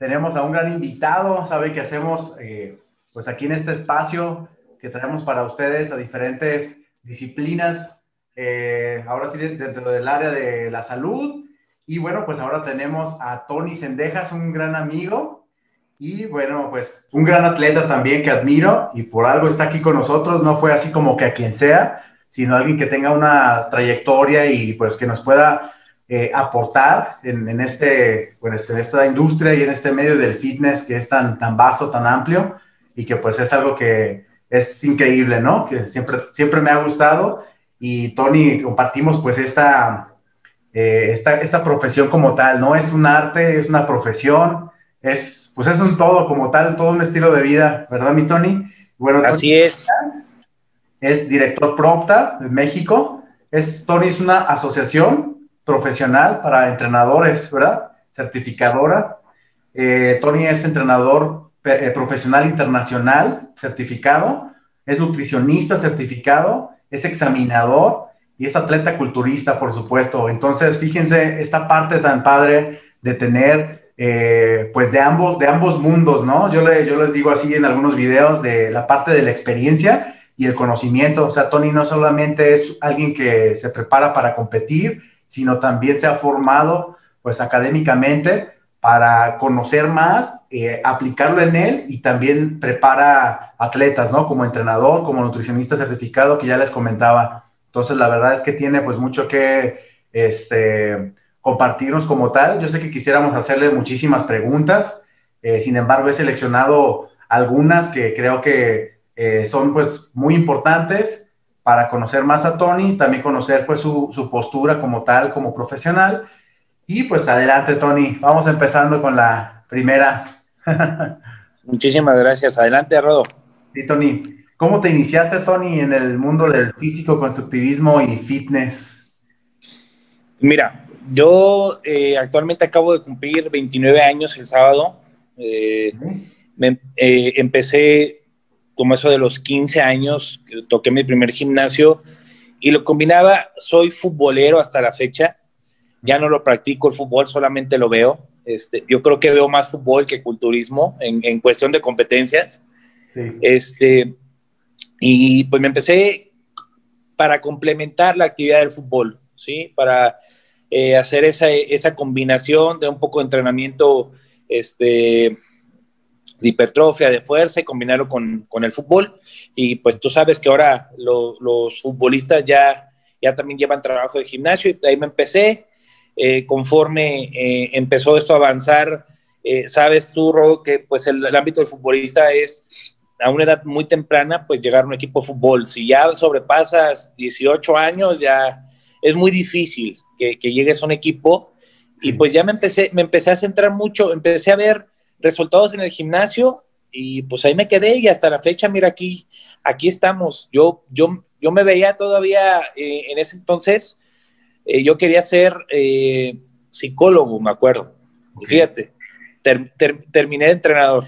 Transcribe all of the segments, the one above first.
tenemos a un gran invitado, sabe que hacemos eh, pues aquí en este espacio que traemos para ustedes a diferentes disciplinas, eh, ahora sí dentro del área de la salud. Y bueno, pues ahora tenemos a Tony Sendejas, un gran amigo y bueno, pues un gran atleta también que admiro y por algo está aquí con nosotros. No fue así como que a quien sea, sino alguien que tenga una trayectoria y pues que nos pueda eh, aportar en, en, este, pues, en esta industria y en este medio del fitness que es tan, tan vasto, tan amplio y que pues es algo que es increíble, ¿no? Que siempre, siempre me ha gustado y Tony compartimos pues esta, eh, esta, esta profesión como tal, ¿no? Es un arte, es una profesión, es, pues es un todo como tal, todo un estilo de vida, ¿verdad, mi Tony? Bueno, Así es es director PROPTA de México. Es, Tony es una asociación profesional para entrenadores, ¿verdad? Certificadora. Eh, Tony es entrenador eh, profesional internacional certificado, es nutricionista certificado, es examinador y es atleta culturista, por supuesto. Entonces, fíjense esta parte tan padre de tener, eh, pues, de ambos, de ambos mundos, ¿no? Yo, le, yo les digo así en algunos videos de la parte de la experiencia y el conocimiento. O sea, Tony no solamente es alguien que se prepara para competir, sino también se ha formado pues académicamente para conocer más, eh, aplicarlo en él y también prepara atletas, ¿no? Como entrenador, como nutricionista certificado que ya les comentaba. Entonces, la verdad es que tiene pues mucho que este, compartirnos como tal. Yo sé que quisiéramos hacerle muchísimas preguntas, eh, sin embargo, he seleccionado algunas que creo que eh, son pues muy importantes para conocer más a Tony, también conocer pues su, su, postura como tal, como profesional. Y pues adelante Tony, vamos empezando con la primera. Muchísimas gracias, adelante Rodo. Sí, Tony, ¿cómo te iniciaste Tony en el mundo del físico, constructivismo y fitness? Mira, yo eh, actualmente acabo de cumplir 29 años el sábado. Eh, me, empecé como eso de los 15 años, toqué mi primer gimnasio y lo combinaba, soy futbolero hasta la fecha, ya no lo practico el fútbol, solamente lo veo. Este, yo creo que veo más fútbol que culturismo en, en cuestión de competencias. Sí. Este, y pues me empecé para complementar la actividad del fútbol, ¿sí? Para eh, hacer esa, esa combinación de un poco de entrenamiento este, de hipertrofia, de fuerza y combinarlo con, con, el fútbol. Y pues tú sabes que ahora los futbolistas ya, ya también llevan trabajo de gimnasio y ahí me empecé. Eh, conforme eh, empezó esto a avanzar, eh, sabes tú, Rodo, que pues el, el, ámbito del futbolista es a una edad muy temprana, pues llegar a un equipo de fútbol. Si ya sobrepasas 18 años, ya es muy difícil que, que llegues a un equipo. Y pues ya me empecé, me empecé a centrar mucho, empecé a ver resultados en el gimnasio y pues ahí me quedé y hasta la fecha, mira aquí, aquí estamos. Yo, yo, yo me veía todavía eh, en ese entonces, eh, yo quería ser eh, psicólogo, me acuerdo. Y fíjate, ter, ter, terminé de entrenador.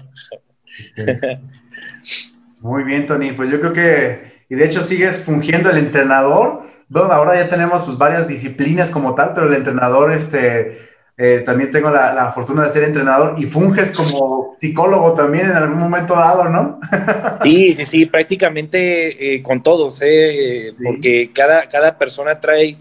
Muy bien, Tony. Pues yo creo que, y de hecho sigues fungiendo el entrenador. Bueno, ahora ya tenemos pues varias disciplinas como tal, pero el entrenador, este, eh, también tengo la, la, fortuna de ser entrenador y funges como psicólogo también en algún momento dado, ¿no? sí, sí, sí, prácticamente eh, con todos, eh, sí. porque cada, cada persona trae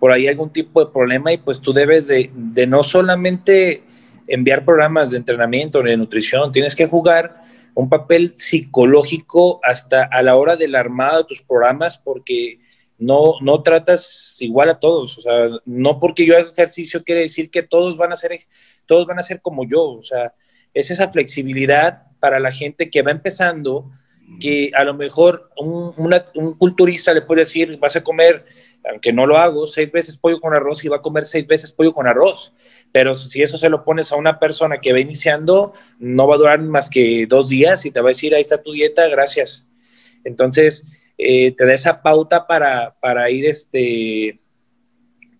por ahí algún tipo de problema y pues tú debes de, de no solamente enviar programas de entrenamiento, de nutrición, tienes que jugar un papel psicológico hasta a la hora del armado de tus programas porque no, no tratas igual a todos, o sea, no porque yo haga ejercicio quiere decir que todos van a ser, todos van a ser como yo, o sea, es esa flexibilidad para la gente que va empezando, que a lo mejor un, un culturista le puede decir, vas a comer, aunque no lo hago, seis veces pollo con arroz y va a comer seis veces pollo con arroz, pero si eso se lo pones a una persona que va iniciando, no va a durar más que dos días y te va a decir, ahí está tu dieta, gracias. Entonces, eh, te da esa pauta para, para ir este,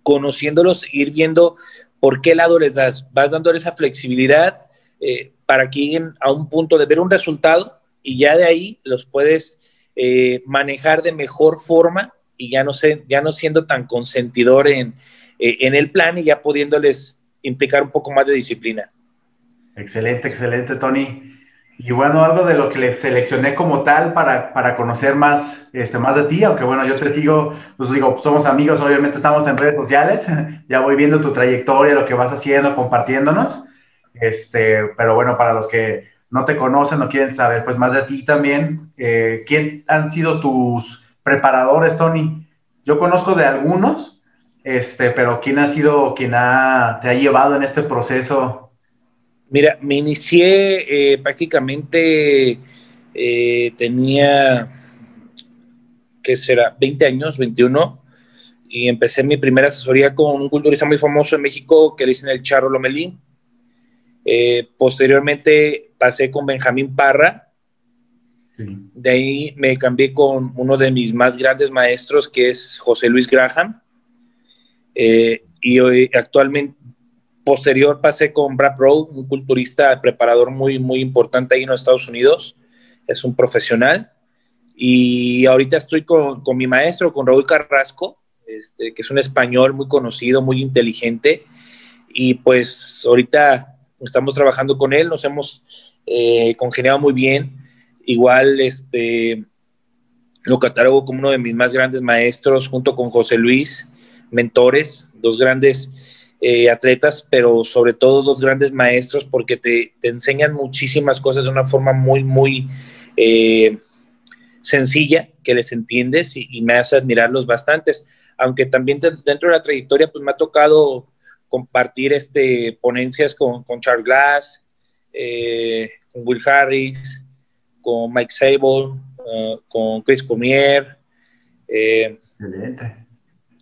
conociéndolos, ir viendo por qué lado les das. Vas dando esa flexibilidad eh, para que lleguen a un punto de ver un resultado y ya de ahí los puedes eh, manejar de mejor forma y ya no, ya no siendo tan consentidor en, en el plan y ya pudiéndoles implicar un poco más de disciplina. Excelente, excelente, Tony. Y bueno, algo de lo que le seleccioné como tal para, para conocer más, este, más de ti, aunque bueno, yo te sigo, pues digo, somos amigos, obviamente estamos en redes sociales, ya voy viendo tu trayectoria, lo que vas haciendo, compartiéndonos, este, pero bueno, para los que no te conocen o quieren saber pues más de ti también, eh, ¿quién han sido tus preparadores, Tony? Yo conozco de algunos, este, pero ¿quién ha sido quien ha, te ha llevado en este proceso Mira, me inicié eh, prácticamente, eh, tenía, ¿qué será? 20 años, 21, y empecé mi primera asesoría con un culturista muy famoso en México que le dicen el Charro Lomelín. Eh, posteriormente pasé con Benjamín Parra. De ahí me cambié con uno de mis más grandes maestros, que es José Luis Graham. y hoy, actualmente Posterior pasé con Brad Rowe, un culturista, preparador muy, muy importante ahí en los Estados Unidos. Es un profesional. Y ahorita estoy con, con mi maestro, con Raúl Carrasco, este, que es un español muy conocido, muy inteligente. Y pues ahorita estamos trabajando con él, nos hemos eh, congeniado muy bien. Igual este, lo catalogo como uno de mis más grandes maestros, junto con José Luis, mentores, dos grandes eh, atletas, pero sobre todo dos grandes maestros porque te, enseñan muchísimas cosas de una forma muy, muy eh, sencilla, que les entiendes y, me hace admirarlos bastantes. Aunque también dentro de la trayectoria, pues me ha tocado compartir este, ponencias con, con Charles Glass, eh, con Will Harris, con Mike Sable, con Chris Comier,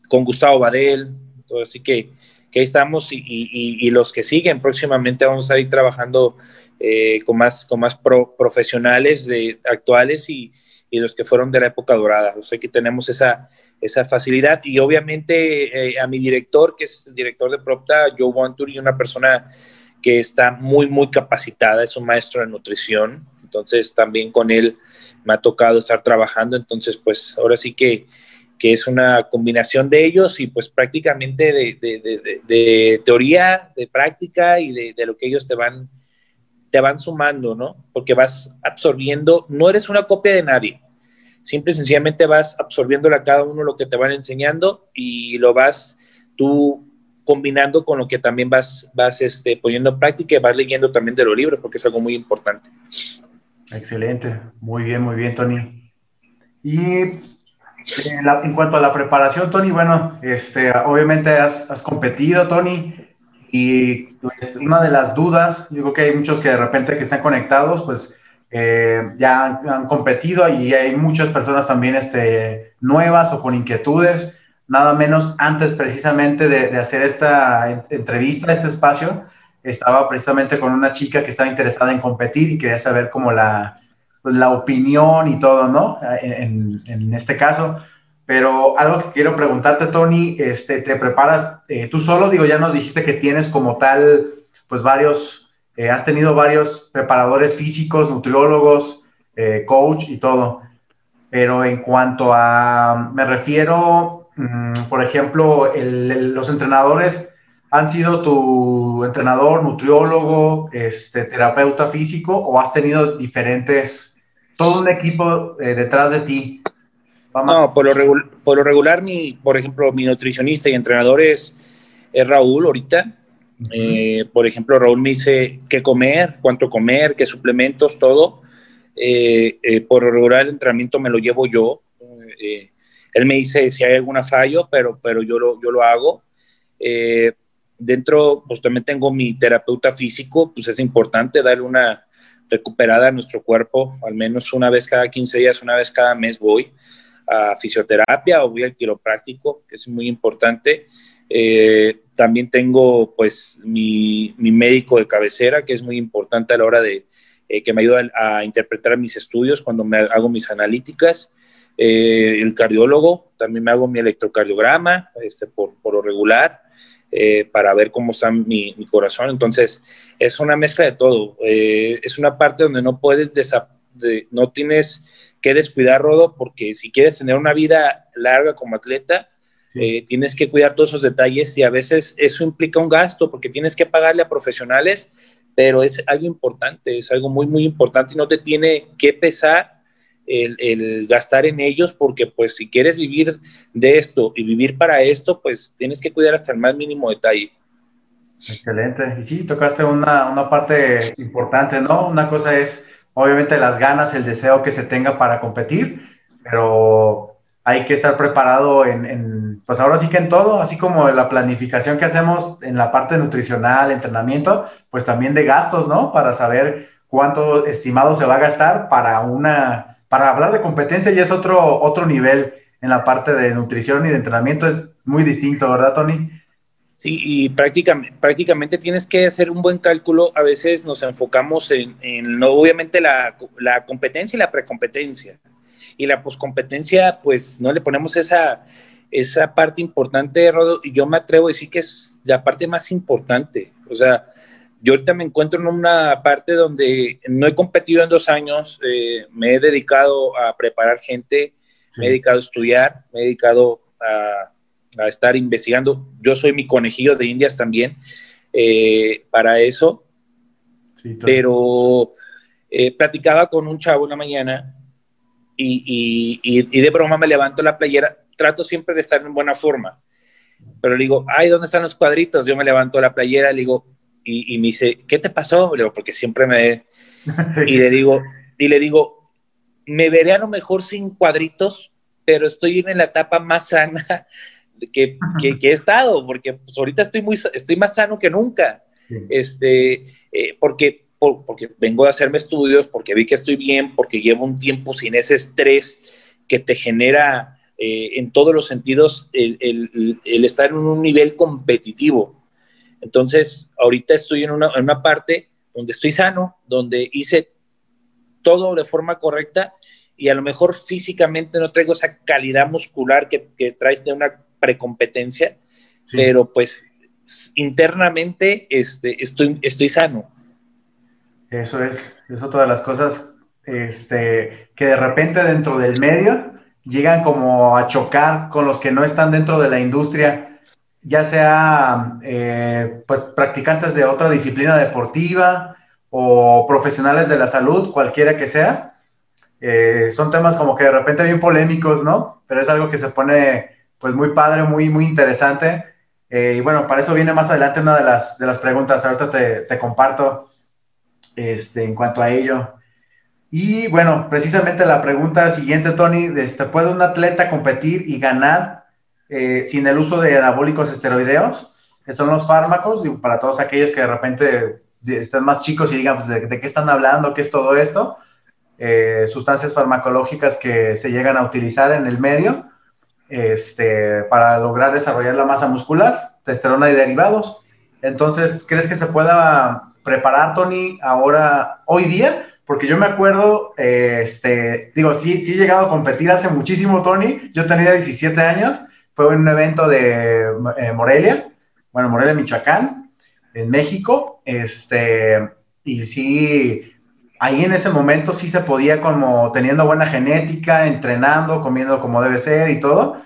con Gustavo Badel. así que que ahí estamos y, los que siguen próximamente vamos a ir trabajando eh, con más, con más profesionales de, actuales y, los que fueron de la época dorada. O sea que tenemos esa, esa facilidad y obviamente eh, a mi director, que es el director de Propta, Joe Wanturi, una persona que está muy, muy capacitada, es un maestro de nutrición, entonces también con él me ha tocado estar trabajando, entonces pues ahora sí que que es una combinación de ellos y pues prácticamente de, teoría, de práctica y de, lo que ellos te van, te van sumando, ¿no? Porque vas absorbiendo, no eres una copia de nadie, simple sencillamente vas absorbiendo a cada uno lo que te van enseñando y lo vas tú combinando con lo que también vas, vas este, poniendo en práctica y vas leyendo también de los libros, porque es algo muy importante. Excelente, muy bien, muy bien, Tony. Y en, cuanto a la preparación, Tony, bueno, este, obviamente has, competido, Tony, y pues, una de las dudas, digo que hay muchos que de repente que están conectados, pues eh, ya han, competido y hay muchas personas también este, nuevas o con inquietudes, nada menos antes precisamente de, hacer esta entrevista, este espacio, estaba precisamente con una chica que estaba interesada en competir y quería saber cómo la, pues, la opinión y todo, ¿no? En, en, este caso. Pero algo que quiero preguntarte, Tony, este, ¿te preparas eh, tú solo? Digo, ya nos dijiste que tienes como tal, pues varios, eh, has tenido varios preparadores físicos, nutriólogos, eh, coach y todo. Pero en cuanto a, me refiero, mm, por ejemplo, los entrenadores han sido tu entrenador, nutriólogo, este, terapeuta físico o has tenido diferentes todo un equipo eh, detrás de ti. No, por lo, por lo regular, mi, por ejemplo, mi nutricionista y entrenador es, Raúl ahorita. Eh, por ejemplo, Raúl me dice qué comer, cuánto comer, qué suplementos, todo. Eh, por lo regular, el entrenamiento me lo llevo yo. él me dice si hay alguna fallo, pero, pero yo, lo, yo lo hago. dentro, pues también tengo mi terapeuta físico, pues es importante darle una, recuperada nuestro cuerpo, al menos una vez cada 15 días, una vez cada mes voy a fisioterapia o voy al quiropráctico, que es muy importante. Eh, también tengo pues mi, médico de cabecera, que es muy importante a la hora de eh, que me ayuda a, interpretar mis estudios cuando me hago mis analíticas. Eh, el cardiólogo, también me hago mi electrocardiograma este, por, por lo regular. Eh, para ver cómo está mi, corazón. Entonces, es una mezcla de todo. Eh, es una parte donde no puedes, no tienes que descuidar, Rodo, porque si quieres tener una vida larga como atleta, eh, tienes que cuidar todos esos detalles y a veces eso implica un gasto porque tienes que pagarle a profesionales pero es algo importante, es algo muy, muy importante y no te tiene que pesar el, gastar en ellos porque pues si quieres vivir de esto y vivir para esto, pues tienes que cuidar hasta el más mínimo detalle. Excelente. Y sí, tocaste una, una parte importante, ¿no? Una cosa es obviamente las ganas, el deseo que se tenga para competir, pero hay que estar preparado en, pues ahora sí que en todo, así como la planificación que hacemos en la parte nutricional, entrenamiento, pues también de gastos, ¿no? Para saber cuánto estimado se va a gastar para una, para hablar de competencia y es otro, otro nivel en la parte de nutrición y de entrenamiento, es muy distinto, ¿verdad, Tony? Sí, y prácticamente, prácticamente tienes que hacer un buen cálculo. A veces nos enfocamos en, en obviamente, la, la competencia y la precompetencia y la poscompetencia, pues no le ponemos esa, esa parte importante, Rodo, y yo me atrevo a decir que es la parte más importante. O sea, yo ahorita me encuentro en una parte donde no he competido en dos años, eh, me he dedicado a preparar gente, me he dedicado a estudiar, me he dedicado a, a estar investigando. Yo soy mi conejillo de indias también eh, para eso, pero eh, platicaba con un chavo una mañana y, y, de broma me levanto la playera, trato siempre de estar en buena forma, pero le digo, ay, ¿dónde están los cuadritos? Yo me levanto la playera, le digo, y, me dice, ¿qué te pasó? Le digo, porque siempre me... Y le digo, y le digo, me veré a lo mejor sin cuadritos, pero estoy en la etapa más sana que, que, he estado, porque pues, ahorita estoy, muy, estoy más sano que nunca. Este, eh, porque porque vengo a hacerme estudios, porque vi que estoy bien, porque llevo un tiempo sin ese estrés que te genera eh, en todos los sentidos el, estar en un nivel competitivo. Entonces, ahorita estoy en una, en una parte donde estoy sano, donde hice todo de forma correcta y a lo mejor físicamente no traigo esa calidad muscular que, que traes de una precompetencia, pero pues internamente este, estoy, estoy sano. Eso es, es otra de las cosas este, que de repente dentro del medio llegan como a chocar con los que no están dentro de la industria, ya sea eh, pues practicantes de otra disciplina deportiva o profesionales de la salud, cualquiera que sea. Eh, son temas como que de repente bien polémicos, ¿no? Pero es algo que se pone pues muy padre, muy, muy interesante. Eh, y bueno, para eso viene más adelante una de las, de las preguntas. Ahorita te, te comparto este, en cuanto a ello. Y bueno, precisamente la pregunta siguiente, Tony, este, ¿puede un atleta competir y ganar eh, sin el uso de anabólicos esteroideos, que son los fármacos, para todos aquellos que de repente están más chicos y digan, pues, ¿de, qué están hablando? ¿Qué es todo esto? Eh, sustancias farmacológicas que se llegan a utilizar en el medio este, para lograr desarrollar la masa muscular, testosterona y derivados. Entonces, ¿crees que se pueda preparar, Tony, ahora, hoy día, porque yo me acuerdo, este, digo, sí, sí he llegado a competir hace muchísimo, Tony, yo tenía 17 años, fue un evento de eh, Morelia, bueno, Morelia, Michoacán, en México, este, y sí, ahí en ese momento sí se podía como teniendo buena genética, entrenando, comiendo como debe ser y todo,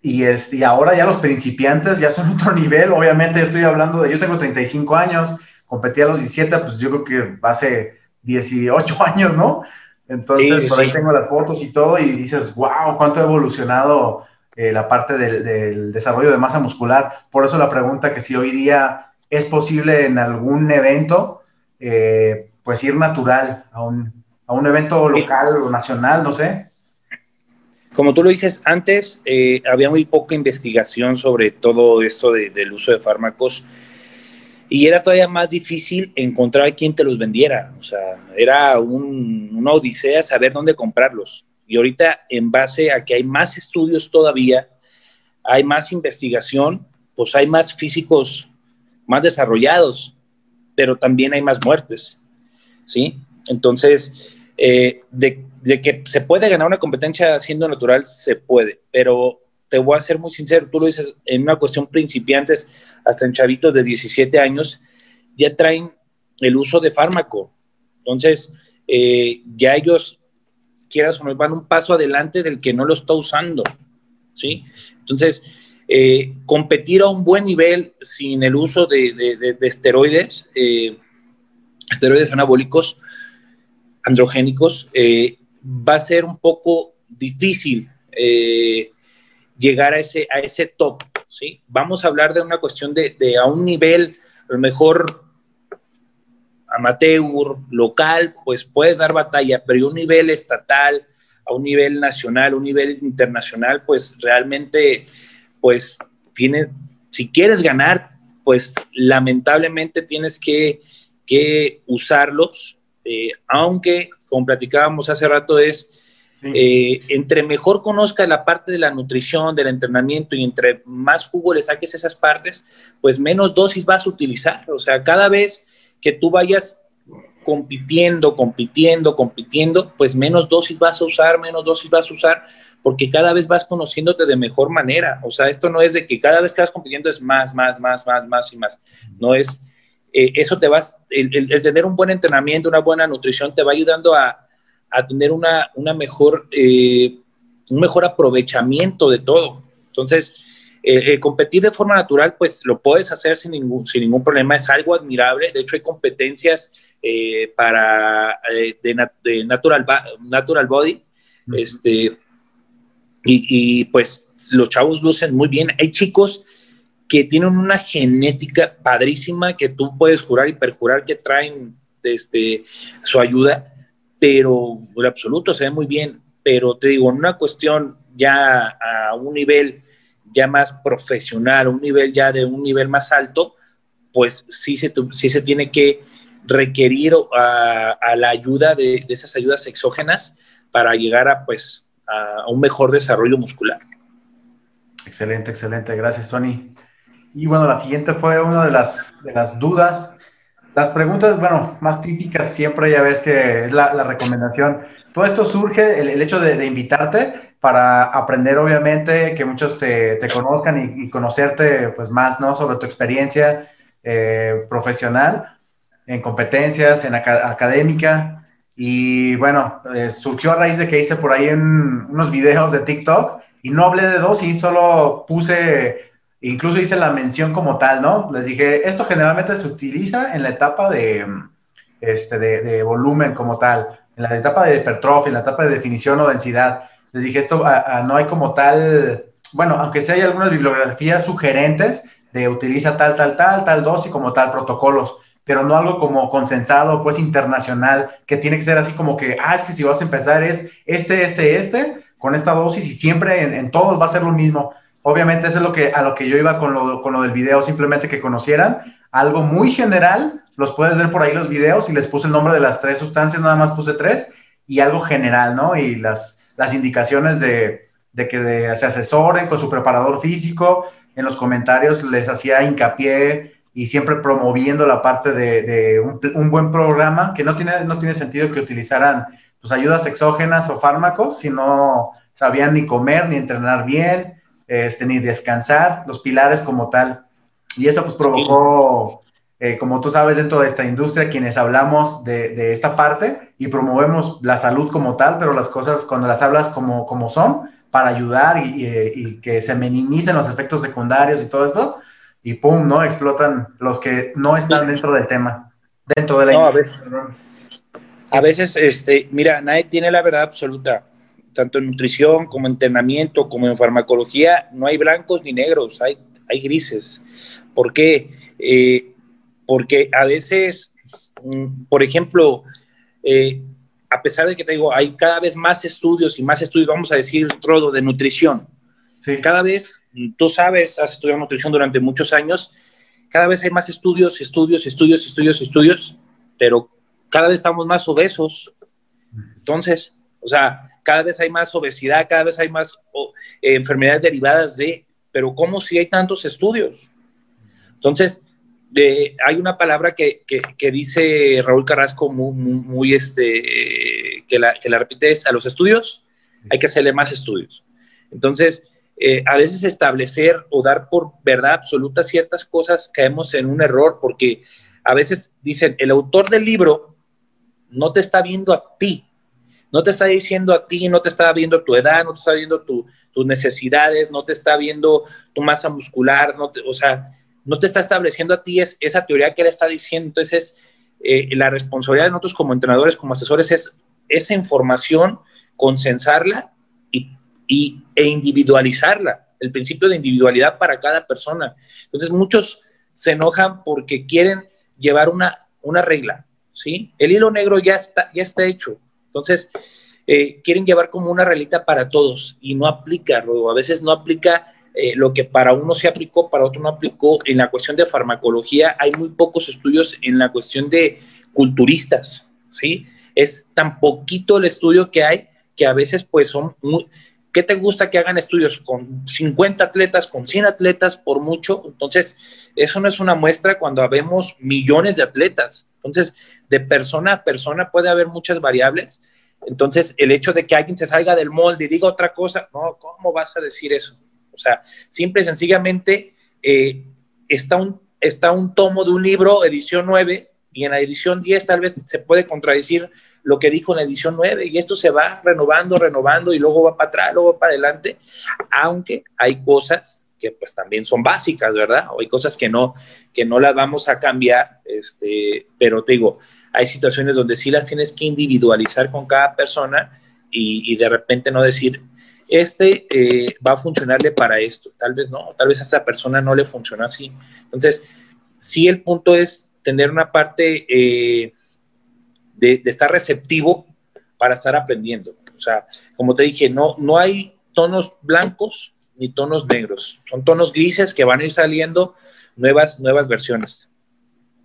y, este, y ahora ya los principiantes ya son otro nivel, obviamente estoy hablando de, yo tengo 35 años, competí a los 17, pues yo creo que hace 18 años, ¿no? Entonces, por ahí tengo las fotos y todo, y dices, wow, cuánto ha evolucionado eh, la parte del, desarrollo de masa muscular. Por eso la pregunta que si hoy día es posible en algún evento, eh, pues ir natural a un, a un evento local o nacional, no sé. Como tú lo dices, antes eh, había muy poca investigación sobre todo esto del uso de fármacos y era todavía más difícil encontrar a quien te los vendiera. O sea, era una odisea saber dónde comprarlos. Y ahorita, en base a que hay más estudios todavía, hay más investigación, pues hay más físicos más desarrollados, pero también hay más muertes. ¿Sí? Entonces, eh, de, de que se puede ganar una competencia siendo natural, se puede, pero te voy a ser muy sincero, tú lo dices en una cuestión principiantes, hasta en chavitos de 17 años, ya traen el uso de fármaco. Entonces, eh, ya ellos, quieras o no, van un paso adelante del que no lo está usando. ¿sí? Entonces, eh, competir a un buen nivel sin el uso de, esteroides, eh, esteroides anabólicos, androgénicos, eh, va a ser un poco difícil llegar a ese, a ese top, ¿sí? Vamos a hablar de una cuestión de, de a un nivel, a lo mejor amateur, local, pues puedes dar batalla, pero a un nivel estatal, a un nivel nacional, a un nivel internacional, pues realmente, pues tiene, si quieres ganar, pues lamentablemente tienes que, que usarlos, eh, aunque, como platicábamos hace rato, es eh, entre mejor conozca la parte de la nutrición, del entrenamiento y entre más jugo le saques esas partes, pues menos dosis vas a utilizar. O sea, cada vez que tú vayas compitiendo, compitiendo, compitiendo, pues menos dosis vas a usar, menos dosis vas a usar, porque cada vez vas conociéndote de mejor manera. O sea, esto no es de que cada vez que vas compitiendo es más, más, más, más, más y más. No es, eh, eso te vas, el, tener un buen entrenamiento, una buena nutrición te va ayudando a, a tener una, una mejor, eh, un mejor aprovechamiento de todo. Entonces, eh, eh, competir de forma natural, pues lo puedes hacer sin ningún, sin ningún problema, es algo admirable. De hecho, hay competencias para de, natural, natural Body, este, y, y, pues los chavos lucen muy bien. Hay chicos que tienen una genética padrísima que tú puedes jurar y perjurar que traen este, su ayuda pero en absoluto se ve muy bien. Pero te digo, en una cuestión ya a un nivel ya más profesional, un nivel ya de un nivel más alto, pues sí se, sí se tiene que requerir a, la ayuda de, esas ayudas exógenas para llegar a, pues, a un mejor desarrollo muscular. Excelente, excelente. Gracias, Tony. Y bueno, la siguiente fue una de las, de las dudas las preguntas, bueno, más típicas siempre ya ves que es la, recomendación. Todo esto surge, el, hecho de, invitarte para aprender, obviamente, que muchos te, conozcan y, conocerte pues más, ¿no? Sobre tu experiencia eh, profesional, en competencias, en académica. Y bueno, eh, surgió a raíz de que hice por ahí en unos videos de TikTok y no hablé de dos y solo puse Incluso hice la mención como tal, ¿no? Les dije, esto generalmente se utiliza en la etapa de, este, de, volumen como tal, en la etapa de hipertrofia, en la etapa de definición o densidad. Les dije, esto no hay como tal, bueno, aunque sí hay algunas bibliografías sugerentes de utiliza tal, tal, tal, tal dosis como tal, protocolos, pero no algo como consensado, pues internacional, que tiene que ser así como que, ah, es que si vas a empezar es este, este, este, con esta dosis y siempre en, en todos va a ser lo mismo. Obviamente eso es lo que, a lo que yo iba con lo, con lo del video, simplemente que conocieran algo muy general, los puedes ver por ahí los videos y les puse el nombre de las tres sustancias, nada más puse tres, y algo general, ¿no? Y las, las indicaciones de, de que se asesoren con su preparador físico, en los comentarios les hacía hincapié y siempre promoviendo la parte de, de un, un, buen programa, que no tiene, no tiene sentido que utilizaran pues, ayudas exógenas o fármacos si no sabían ni comer ni entrenar bien, este, ni descansar, los pilares como tal. Y esto pues provocó, eh, como tú sabes, dentro de esta industria, quienes hablamos de, esta parte y promovemos la salud como tal, pero las cosas cuando las hablas como, como son, para ayudar y, que se minimicen los efectos secundarios y todo esto, y pum, ¿no? Explotan los que no están dentro del tema, dentro de la no, A veces, a veces, este, mira, nadie tiene la verdad absoluta tanto en nutrición como en entrenamiento, como en farmacología, no hay blancos ni negros, hay, hay grises. ¿Por qué? Eh, porque a veces, mm, por ejemplo, eh, a pesar de que te digo, hay cada vez más estudios y más estudios, vamos a decir, todo de nutrición. Cada vez, tú sabes, has estudiado nutrición durante muchos años, cada vez hay más estudios, estudios, estudios, estudios, estudios, pero cada vez estamos más obesos. Entonces, o sea, cada vez hay más obesidad, cada vez hay más eh, enfermedades derivadas de, pero ¿cómo si hay tantos estudios? Entonces, hay una palabra que, dice Raúl Carrasco muy, este, que, la, que repite es, a los estudios hay que hacerle más estudios. Entonces, eh, a veces establecer o dar por verdad absoluta ciertas cosas caemos en un error porque a veces dicen, el autor del libro no te está viendo a ti, no te está diciendo a ti, no te está viendo tu edad, no te está viendo tus necesidades, no te está viendo tu masa muscular, no te, o sea, no te está estableciendo a ti es, esa teoría que él está diciendo. Entonces, eh, la responsabilidad de nosotros como entrenadores, como asesores, es esa información, consensarla y, e individualizarla, el principio de individualidad para cada persona. Entonces, muchos se enojan porque quieren llevar una, una regla, ¿sí? El hilo negro ya está, ya está hecho. Entonces, eh, quieren llevar como una reglita para todos y no aplica, A veces no aplica eh, lo que para uno se aplicó, para otro no aplicó. En la cuestión de farmacología hay muy pocos estudios en la cuestión de culturistas, ¿sí? Es tan poquito el estudio que hay que a veces pues son. ¿Qué te gusta que hagan estudios con 50 atletas, con 100 atletas por mucho? Entonces, eso no es una muestra cuando habemos millones de atletas. Entonces, de persona a persona puede haber muchas variables. Entonces, el hecho de que alguien se salga del molde y diga otra cosa, no, ¿cómo vas a decir eso? Sea, simple y sencillamente eh, está, un, está un tomo de un libro, edición 9, y en la edición 10 tal vez se puede contradecir lo que dijo en la edición 9 y esto se va renovando, renovando y luego va para atrás, luego va para adelante, aunque hay cosas que pues también son básicas, ¿verdad? O hay cosas que no, que no las vamos a cambiar, este, pero te digo, hay situaciones donde sí las tienes que individualizar con cada persona y de repente no decir, este eh, va a funcionarle para esto, tal vez no, tal vez a esta persona no le funciona así. Entonces, sí el punto es tener una parte eh, de, estar receptivo para estar aprendiendo. O sea, como te dije, no, no hay tonos blancos ni tonos negros, son tonos grises que van a ir saliendo nuevas, nuevas versiones.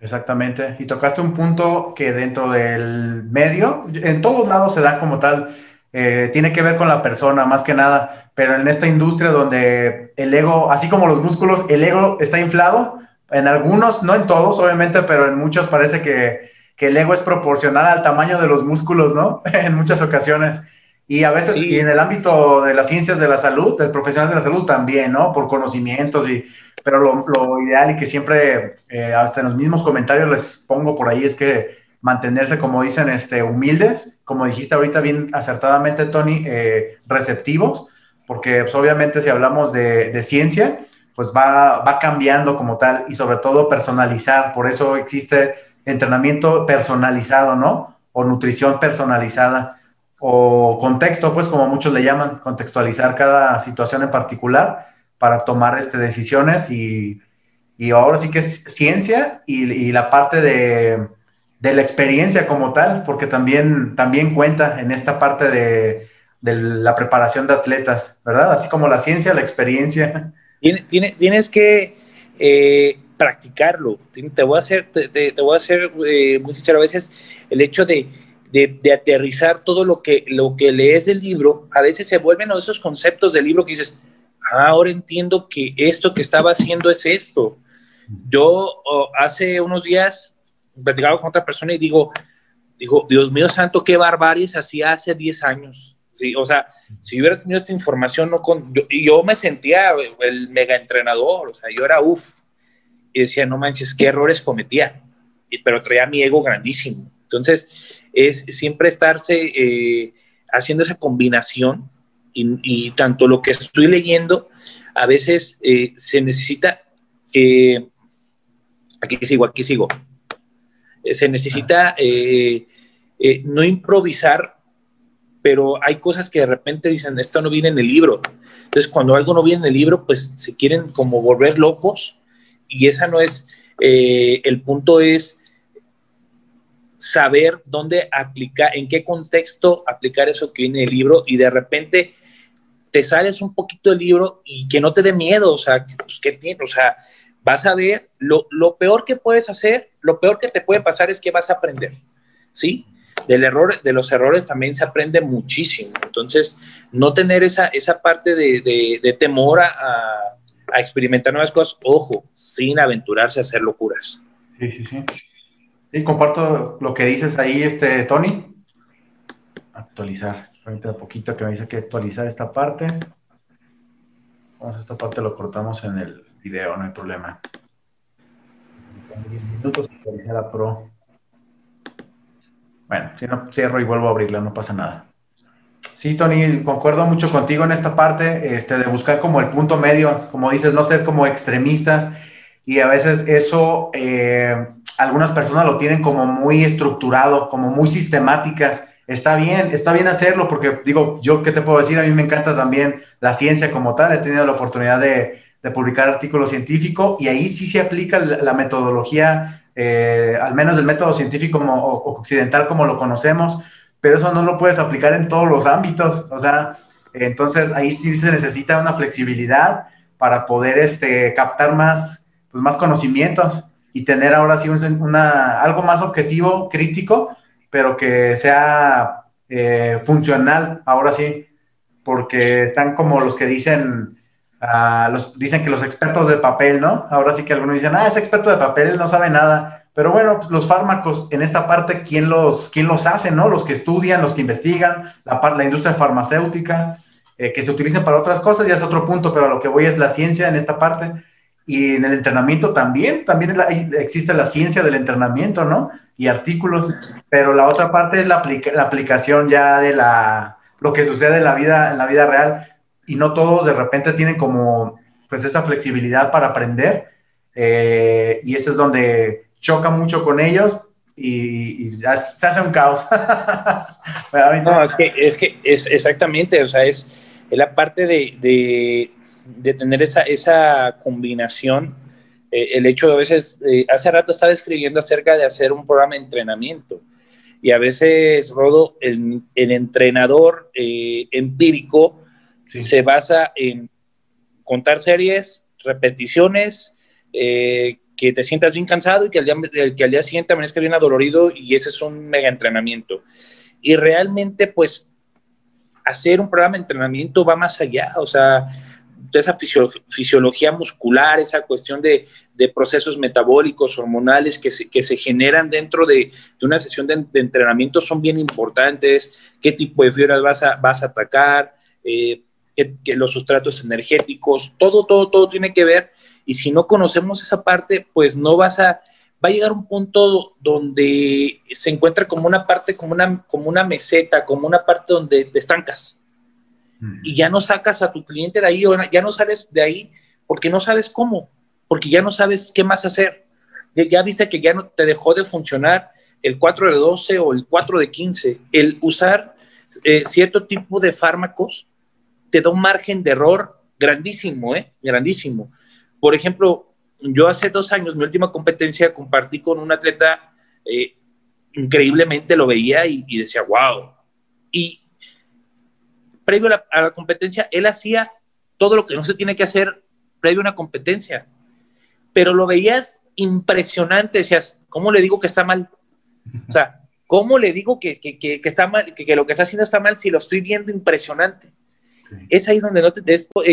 Exactamente. Y tocaste un punto que dentro del medio, en todos lados se da como tal eh, tiene que ver con la persona más que nada, pero en esta industria donde el ego, así como los músculos, el ego está inflado, en algunos, no en todos obviamente, pero en muchos parece que, que el ego es proporcional al tamaño de los músculos, ¿no? en muchas ocasiones. Y a veces, y en el ámbito de las ciencias de la salud, del profesional de la salud también, ¿no? Por conocimientos, y, pero lo, lo ideal y que siempre, eh, hasta en los mismos comentarios les pongo por ahí, es que mantenerse, como dicen, este, humildes, como dijiste ahorita bien acertadamente, Tony, eh, receptivos, porque pues, obviamente si hablamos de, ciencia, pues va, va, cambiando como tal y sobre todo personalizar, por eso existe entrenamiento personalizado, ¿no? O nutrición personalizada, o contexto, pues como muchos le llaman, contextualizar cada situación en particular para tomar este, decisiones y, y ahora sí que es ciencia y la parte de de la experiencia como tal, porque también, también cuenta en esta parte de, la preparación de atletas, ¿verdad? Así como la ciencia, la experiencia. Tienes, tienes que eh, practicarlo. Te voy a hacer, te, voy a hacer eh, muy sincero, a veces el hecho de, aterrizar todo lo que, lo que lees del libro, a veces se vuelven esos conceptos del libro que dices, ah, ahora entiendo que esto que estaba haciendo es esto. Yo oh, hace unos días platicaba con otra persona y digo, digo, Dios mío santo, qué barbaries hacía hace 10 años. Sí, o sea, si hubiera tenido esta información, no con, yo, y yo me sentía el mega entrenador, o sea, yo era uff, y decía, no manches, qué errores cometía, pero traía mi ego grandísimo. Entonces, es siempre estarse eh, haciendo esa combinación y, tanto lo que estoy leyendo, a veces eh, se necesita, eh, aquí sigo, aquí sigo, se necesita eh, eh, no improvisar, pero hay cosas que de repente dicen, esto no viene en el libro. Entonces, cuando algo no viene en el libro, pues se quieren como volver locos y esa no es, el punto es saber dónde aplicar, en qué contexto aplicar eso que viene en el libro y de repente te sales un poquito del libro y que no te dé miedo, o sea, pues, ¿qué tiene? O sea, vas a ver, lo, peor que puedes hacer, lo peor que te puede pasar es que vas a aprender, ¿sí? Del error, de los errores también se aprende muchísimo. Entonces, no tener esa, esa parte de, temor a, experimentar nuevas cosas, ojo, sin aventurarse a hacer locuras. Sí, sí, sí. Y comparto lo que dices ahí, este, Tony. Actualizar. Ahorita poquito que me dice que actualizar esta parte. Vamos a esta parte, lo cortamos en el video, no hay problema. 10 minutos actualizar a Pro. Bueno, si no cierro y vuelvo a abrirla, no pasa nada. Sí, Tony, concuerdo mucho contigo en esta parte, este, de buscar como el punto medio, como dices, no ser como extremistas y a veces eso eh, algunas personas lo tienen como muy estructurado, como muy sistemáticas. Está bien, está bien hacerlo porque digo, yo qué te puedo decir, a mí me encanta también la ciencia como tal, he tenido la oportunidad de, publicar artículos científicos y ahí sí se aplica la, metodología, eh, al menos el método científico occidental como lo conocemos, pero eso no lo puedes aplicar en todos los ámbitos, o sea, entonces ahí sí se necesita una flexibilidad para poder este, captar más, pues, más conocimientos y tener ahora sí una, algo más objetivo, crítico, pero que sea eh, funcional, ahora sí, porque están como los que dicen, dicen que los expertos de papel, ¿no? Ahora sí que algunos dicen, ah, ese experto de papel, no sabe nada. Pero bueno, pues, los fármacos en esta parte, ¿quién los, quién los hace, no? Los que estudian, los que investigan, la, la industria farmacéutica, eh, que se utilicen para otras cosas, ya es otro punto, pero a lo que voy es la ciencia en esta parte. Y en el entrenamiento también, también existe la ciencia del entrenamiento, ¿no? Y artículos, pero la otra parte es la, la, aplicación ya de la, lo que sucede en la vida, en la vida real. Y no todos de repente tienen como, pues esa flexibilidad para aprender. Eh, y ese es donde choca mucho con ellos y, se hace un caos. no, es que, es que es exactamente, o sea, es, es la parte de, de de tener esa, esa combinación. Eh, el hecho de a veces, eh, hace rato estaba escribiendo acerca de hacer un programa de entrenamiento y a veces, Rodo, el, el entrenador eh, empírico se basa en contar series, repeticiones, que te sientas bien cansado y que al, día, que al día siguiente amanezca bien adolorido y ese es un mega entrenamiento. Y realmente, pues, hacer un programa de entrenamiento va más allá, o sea, esa fisiología muscular, esa cuestión de, procesos metabólicos, hormonales que se, que se generan dentro de, una sesión de, entrenamiento son bien importantes, qué tipo de fibras vas a, vas a atacar, eh, que, los sustratos energéticos, todo, todo, todo tiene que ver. Y si no conocemos esa parte, pues no vas a, va a llegar un punto donde se encuentra como una parte, como una, como una meseta, como una parte donde te estancas y ya no sacas a tu cliente de ahí o ya no sales de ahí porque no sabes cómo, porque ya no sabes qué más hacer. Ya, viste que ya no te dejó de funcionar el 4 de 12 o el 4 de 15. El usar eh, cierto tipo de fármacos te da un margen de error grandísimo, ¿eh? Grandísimo. Por ejemplo, yo hace dos años, mi última competencia, compartí con un atleta, eh, increíblemente lo veía y, decía, wow. Y previo a la, competencia, él hacía todo lo que no se tiene que hacer previo a una competencia. Pero lo veías impresionante, decías, ¿cómo le digo que está mal? O sea, ¿cómo le digo que, está mal, que, lo que está haciendo está mal si lo estoy viendo impresionante? Es ahí donde no te,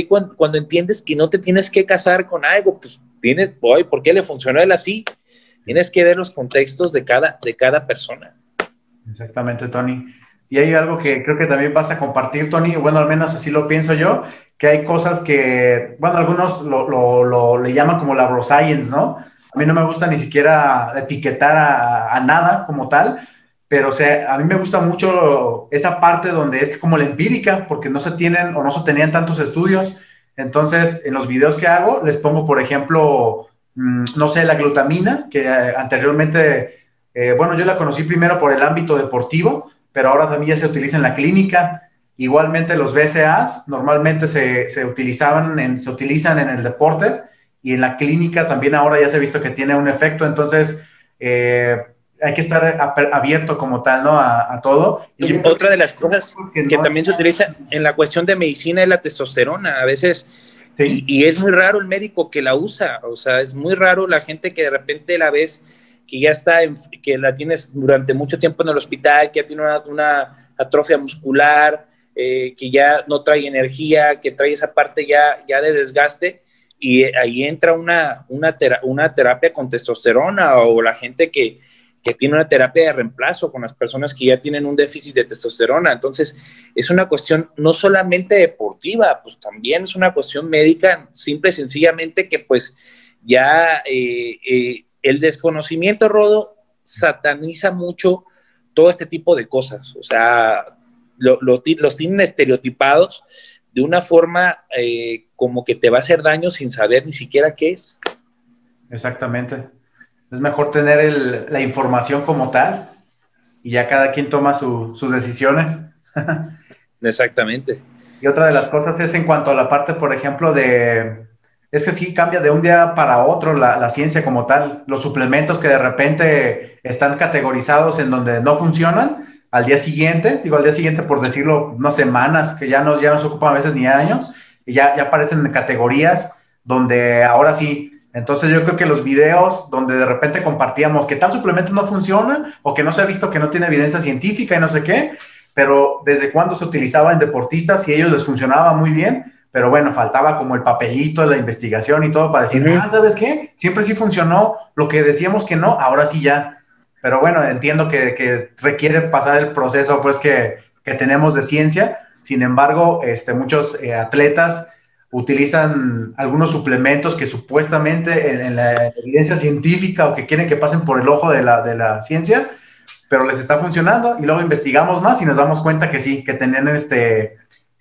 cuando, entiendes que no te tienes que casar con algo, pues tienes, hoy, ¿por qué le funcionó a él así? Tienes que ver los contextos de cada, de cada persona. Exactamente, Tony. Y hay algo que creo que también vas a compartir, Tony, bueno, al menos así lo pienso yo, que hay cosas que, bueno, algunos lo, lo, le llaman como la science, ¿no? A mí no me gusta ni siquiera etiquetar a, nada como tal, pero o sea, a mí me gusta mucho esa parte donde es como la empírica, porque no se tienen o no se tenían tantos estudios. Entonces, en los videos que hago, les pongo, por ejemplo, mm, no sé, la glutamina, que eh, anteriormente, eh, bueno, yo la conocí primero por el ámbito deportivo, pero ahora también ya se utiliza en la clínica. Igualmente los BCAs normalmente se, se utilizaban en, se utilizan en el deporte y en la clínica también ahora ya se ha visto que tiene un efecto, entonces eh, hay que estar abierto como tal, ¿no? A, todo. Y otra de las cosas que, también se utiliza en la cuestión de medicina es la testosterona. A veces, y, y, es muy raro el médico que la usa, o sea, es muy raro la gente que de repente la ves que ya está, que la tienes durante mucho tiempo en el hospital, que ya tiene una, atrofia muscular, eh, que ya no trae energía, que trae esa parte ya, ya de desgaste, y ahí entra una, una, una terapia con testosterona o la gente que, que tiene una terapia de reemplazo con las personas que ya tienen un déficit de testosterona. Entonces, es una cuestión no solamente deportiva, pues también es una cuestión médica, simple y sencillamente que pues ya eh, eh, el desconocimiento, Rodo, sataniza mucho todo este tipo de cosas. O sea, los tienen estereotipados de una forma eh, como que te va a hacer daño sin saber ni siquiera qué es. Exactamente. Es mejor tener la información como tal y ya cada quien toma sus decisiones. Exactamente. Y otra de las cosas es en cuanto a la parte, por ejemplo, de... Es que sí cambia de un día para otro la, la ciencia como tal. Los suplementos que de repente están categorizados en donde no funcionan, al día siguiente, digo al día siguiente por decirlo, unas semanas, que ya no, ya no se ocupan a veces ni años, y ya, ya aparecen en categorías donde ahora sí entonces yo creo que los videos donde de repente compartíamos que tal suplemento no funciona o que no se ha visto que no tiene evidencia científica y no sé qué, pero desde cuándo se utilizaba en deportistas y ellos les funcionaba muy bien, pero bueno, faltaba como el papelito, la investigación y todo para decir, ah, ¿sabes qué? Siempre sí funcionó lo que decíamos que no, ahora sí ya. Pero bueno, entiendo que, requiere pasar el proceso pues que, tenemos de ciencia. Sin embargo, este, muchos eh, atletas utilizan algunos suplementos que supuestamente en, la evidencia científica o que quieren que pasen por el ojo de la, de la, ciencia, pero les está funcionando y luego investigamos más y nos damos cuenta que sí, que tienen este,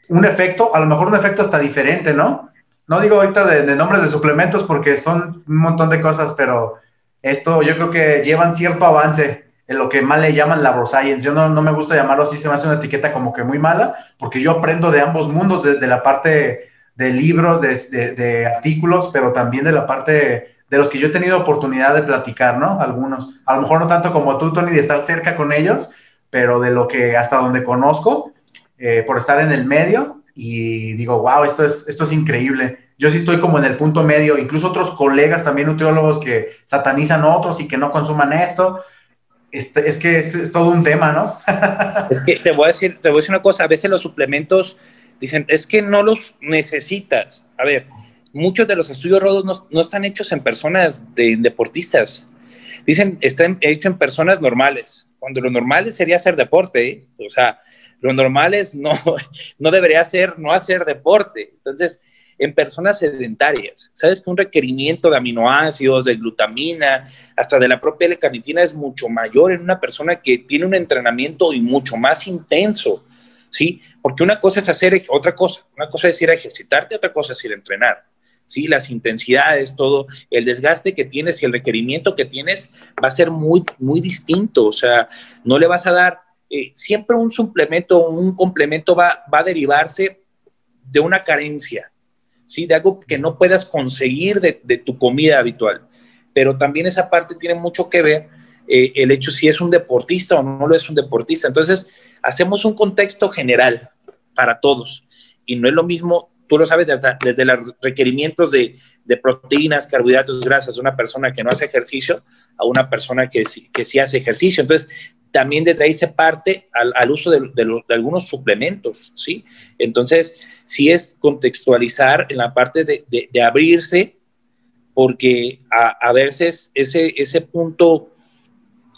un efecto, a lo mejor un efecto hasta diferente, ¿no? No digo ahorita de, nombres de suplementos porque son un montón de cosas, pero esto yo creo que llevan cierto avance en lo que mal le llaman laboroscience. Yo no, no, me gusta llamarlo así, se me hace una etiqueta como que muy mala, porque yo aprendo de ambos mundos, de la parte de libros, de, artículos, pero también de la parte de los que yo he tenido oportunidad de platicar, ¿no? Algunos. A lo mejor no tanto como tú, Tony, de estar cerca con ellos, pero de lo que hasta donde conozco, eh, por estar en el medio, y digo, wow, esto es, esto es increíble. Yo sí estoy como en el punto medio, incluso otros colegas también nutriólogos que satanizan a otros y que no consuman esto. Este, es que es, es, todo un tema, ¿no? es que te voy a decir, te voy a decir una cosa, a veces los suplementos Dicen, es que no los necesitas. A ver, muchos de los estudios rodos no, están hechos en personas de, deportistas. Dicen, están hechos en personas normales, cuando lo normal sería hacer deporte. ¿eh? O sea, lo normal es no, no debería ser no hacer deporte. Entonces, en personas sedentarias, sabes que un requerimiento de aminoácidos, de glutamina, hasta de la propia L-carnitina es mucho mayor en una persona que tiene un entrenamiento y mucho más intenso. ¿Sí? Porque una cosa es hacer otra cosa, una cosa es ir a ejercitarte, otra cosa es ir a entrenar. ¿sí? Las intensidades, todo, el desgaste que tienes y el requerimiento que tienes va a ser muy, muy distinto. O sea, no le vas a dar, eh, siempre un suplemento, un complemento va, va a derivarse de una carencia, ¿sí? De algo que no puedas conseguir de, tu comida habitual. Pero también esa parte tiene mucho que ver eh, el hecho si es un deportista o no lo es un deportista. Entonces, hacemos un contexto general para todos y no es lo mismo, tú lo sabes, desde, los requerimientos de, proteínas, carbohidratos, grasas de una persona que no hace ejercicio a una persona que, que sí hace ejercicio. Entonces, también desde ahí se parte al, uso de, algunos suplementos, ¿sí? Entonces, sí es contextualizar en la parte de, abrirse, porque a, veces ese, ese punto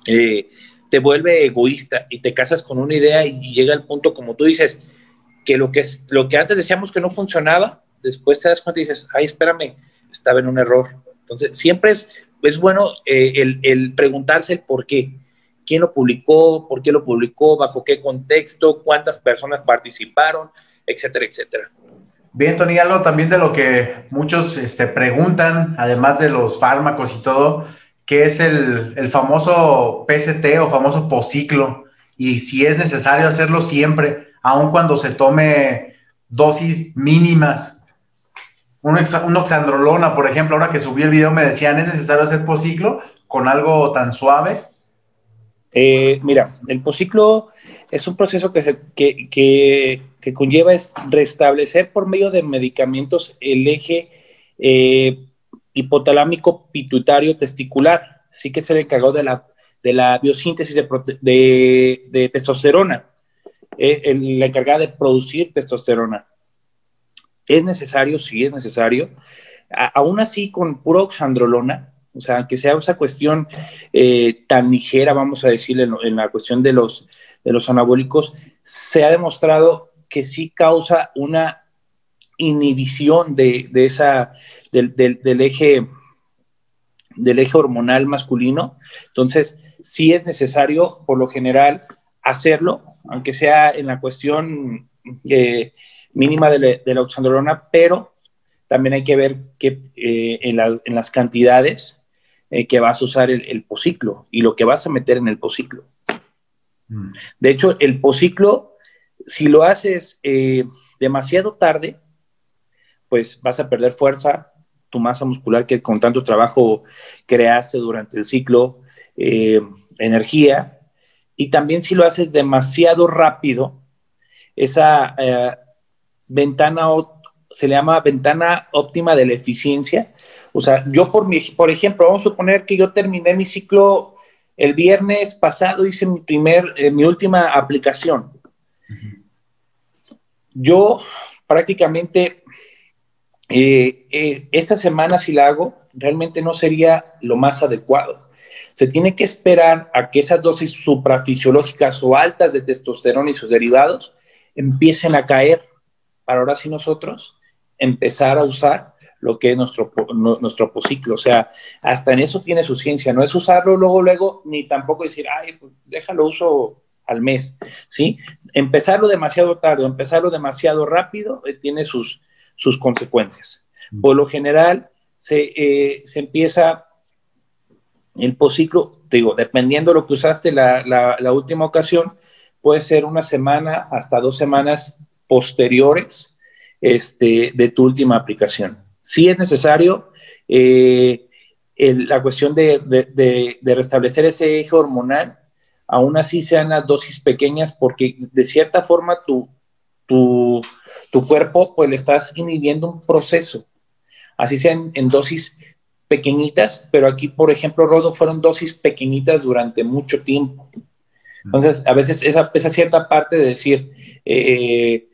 eh, te vuelve egoísta y te casas con una idea y, llega el punto, como tú dices, que lo que, es, lo que antes decíamos que no funcionaba, después te das cuenta y dices, ay, espérame, estaba en un error. Entonces, siempre es, es bueno eh, el, el, preguntarse el por qué. ¿Quién lo publicó? ¿Por qué lo publicó? ¿Bajo qué contexto? ¿Cuántas personas participaron? Etcétera, etcétera. Bien, Tony, algo también de lo que muchos este, preguntan, además de los fármacos y todo, que es el, famoso PST o famoso posiclo, y si es necesario hacerlo siempre, aun cuando se tome dosis mínimas. Un, un oxandrolona, por ejemplo, ahora que subí el video me decían, ¿es necesario hacer posiclo con algo tan suave? Eh, mira, el posiclo es un proceso que, se, que, que, conlleva es restablecer por medio de medicamentos el eje eh, hipotalámico pituitario testicular, sí que se le encargó de la, de la biosíntesis de, de, testosterona, eh, el, la encargada de producir testosterona. ¿Es necesario? Sí, es necesario. aún así, con puro oxandrolona, o sea, que sea esa cuestión eh, tan ligera, vamos a decir, en, la cuestión de los, de los anabólicos, se ha demostrado que sí causa una inhibición de, de esa del, eje del eje hormonal masculino. Entonces, sí es necesario, por lo general, hacerlo, aunque sea en la cuestión eh, mínima de, la oxandrolona, pero también hay que ver que eh, en, las cantidades. eh, que vas a usar el, el, pociclo y lo que vas a meter en el pociclo. Mm. De hecho, el pociclo, si lo haces demasiado tarde, pues vas a perder fuerza, tu masa muscular que con tanto trabajo creaste durante el ciclo, eh, energía, y también si lo haces demasiado rápido, esa ventana se le llama ventana óptima de la eficiencia. O sea, yo por, mi, por ejemplo, vamos a suponer que yo terminé mi ciclo el viernes pasado, hice mi, primer, eh, mi última aplicación. Yo prácticamente eh, eh, esta semana si la hago, realmente no sería lo más adecuado. Se tiene que esperar a que esas dosis suprafisiológicas o altas de testosterona y sus derivados empiecen a caer para ahora sí nosotros empezar a usar lo que es nuestro, nuestro posiclo. O sea, hasta en eso tiene su ciencia. No es usarlo luego, luego, ni tampoco decir, ay, pues déjalo uso al mes, ¿sí? Empezarlo demasiado tarde, empezarlo demasiado rápido, eh, tiene sus, sus consecuencias. Por lo general, se, eh, se empieza el posiclo, digo, dependiendo de lo que usaste la, la, la última ocasión, puede ser una semana hasta dos semanas posteriores este, de tu última aplicación. Si es necesario eh, la cuestión de, restablecer ese eje hormonal, aún así sean las dosis pequeñas, porque de cierta forma tu, tu, cuerpo pues le estás inhibiendo un proceso, así sean en dosis pequeñitas, pero aquí, por ejemplo, Rodo, fueron dosis pequeñitas durante mucho tiempo. Entonces, a veces esa, esa cierta parte de decir, eh,